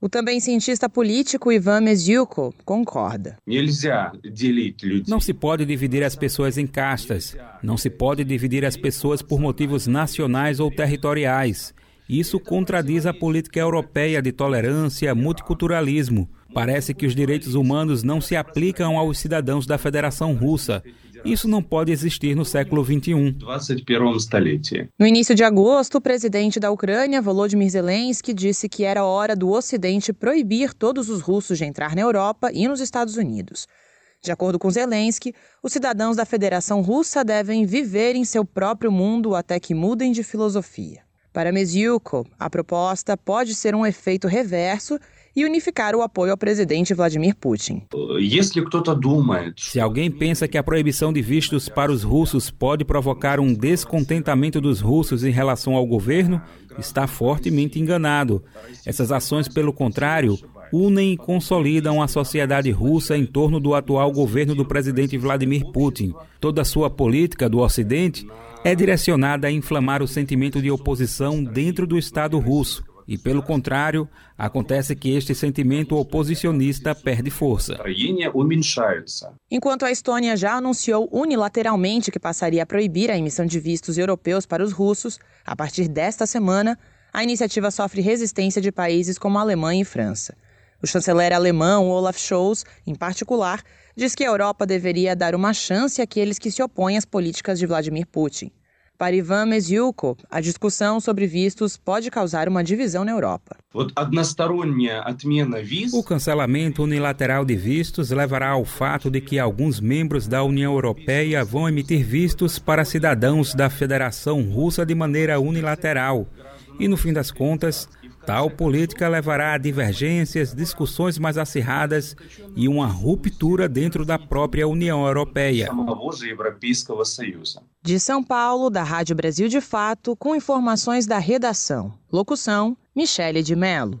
Speaker 33: O também cientista político Ivan Mezyuko concorda.
Speaker 34: Não se pode dividir as pessoas em castas. Não se pode dividir as pessoas por motivos nacionais ou territoriais. Isso contradiz a política europeia de tolerância, multiculturalismo. Parece que os direitos humanos não se aplicam aos cidadãos da Federação Russa. Isso não pode existir no século XXI.
Speaker 33: No início de agosto, o presidente da Ucrânia, Volodymyr Zelensky, disse que era hora do Ocidente proibir todos os russos de entrar na Europa e nos Estados Unidos. De acordo com Zelensky, os cidadãos da Federação Russa devem viver em seu próprio mundo até que mudem de filosofia. Para Meziuko, a proposta pode ser um efeito reverso e unificar o apoio ao presidente Vladimir Putin.
Speaker 34: Se alguém pensa que a proibição de vistos para os russos pode provocar um descontentamento dos russos em relação ao governo, está fortemente enganado. Essas ações, pelo contrário, unem e consolidam a sociedade russa em torno do atual governo do presidente Vladimir Putin. Toda a sua política do Ocidente é direcionada a inflamar o sentimento de oposição dentro do Estado russo. E, pelo contrário, acontece que este sentimento oposicionista perde força.
Speaker 33: Enquanto a Estônia já anunciou unilateralmente que passaria a proibir a emissão de vistos europeus para os russos, a partir desta semana, a iniciativa sofre resistência de países como a Alemanha e França. O chanceler alemão Olaf Scholz, em particular, diz que a Europa deveria dar uma chance àqueles que se opõem às políticas de Vladimir Putin. Para Ivan Mezyuko, a discussão sobre vistos pode causar uma divisão na Europa.
Speaker 34: O cancelamento unilateral de vistos levará ao fato de que alguns membros da União Europeia vão emitir vistos para cidadãos da Federação Russa de maneira unilateral. E, no fim das contas, Tal política levará a divergências, discussões mais acirradas e uma ruptura dentro da própria União Europeia.
Speaker 33: De São Paulo, da Rádio Brasil de Fato, com informações da redação. Locução: Michele de Mello.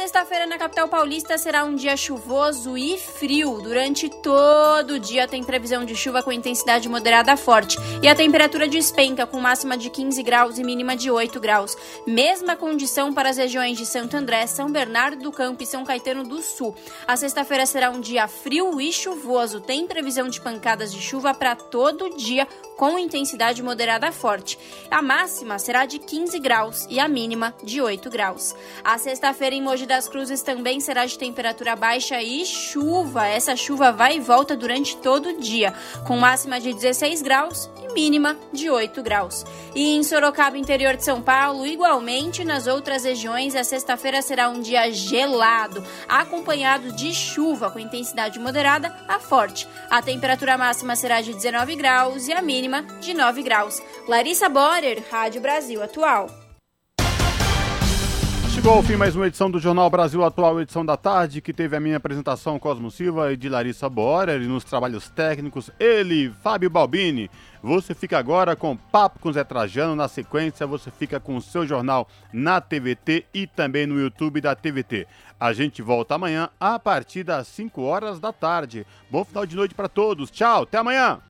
Speaker 3: Sexta-feira na capital paulista será um dia chuvoso e frio. Durante todo o dia tem previsão de chuva com intensidade moderada forte. E a temperatura despenca com máxima de 15 graus e mínima de 8 graus. Mesma condição para as regiões de Santo André, São Bernardo do Campo e São Caetano do Sul. A sexta-feira será um dia frio e chuvoso. Tem previsão de pancadas de chuva para todo o dia com intensidade moderada forte. A máxima será de 15 graus e a mínima de 8 graus. A sexta-feira em Mogi das Cruzes também será de temperatura baixa e chuva. Essa chuva vai e volta durante todo o dia, com máxima de 16 graus e mínima de 8 graus. E em Sorocaba, interior de São Paulo, igualmente nas outras regiões, a sexta-feira será um dia gelado, acompanhado de chuva com intensidade moderada a forte. A temperatura máxima será de 19 graus e a mínima de 9 graus. Larissa Borer, Rádio Brasil Atual.
Speaker 1: Chegou ao fim mais uma edição do Jornal Brasil Atual, edição da tarde, que teve a minha apresentação Cosmo Silva e de Larissa Borer, e nos trabalhos técnicos, ele, Fábio Balbini. Você fica agora com Papo com Zé Trajano, na sequência você fica com o seu jornal na TVT e também no YouTube da TVT. A gente volta amanhã a partir das 5 horas da tarde. Bom final de noite para todos. Tchau, até amanhã.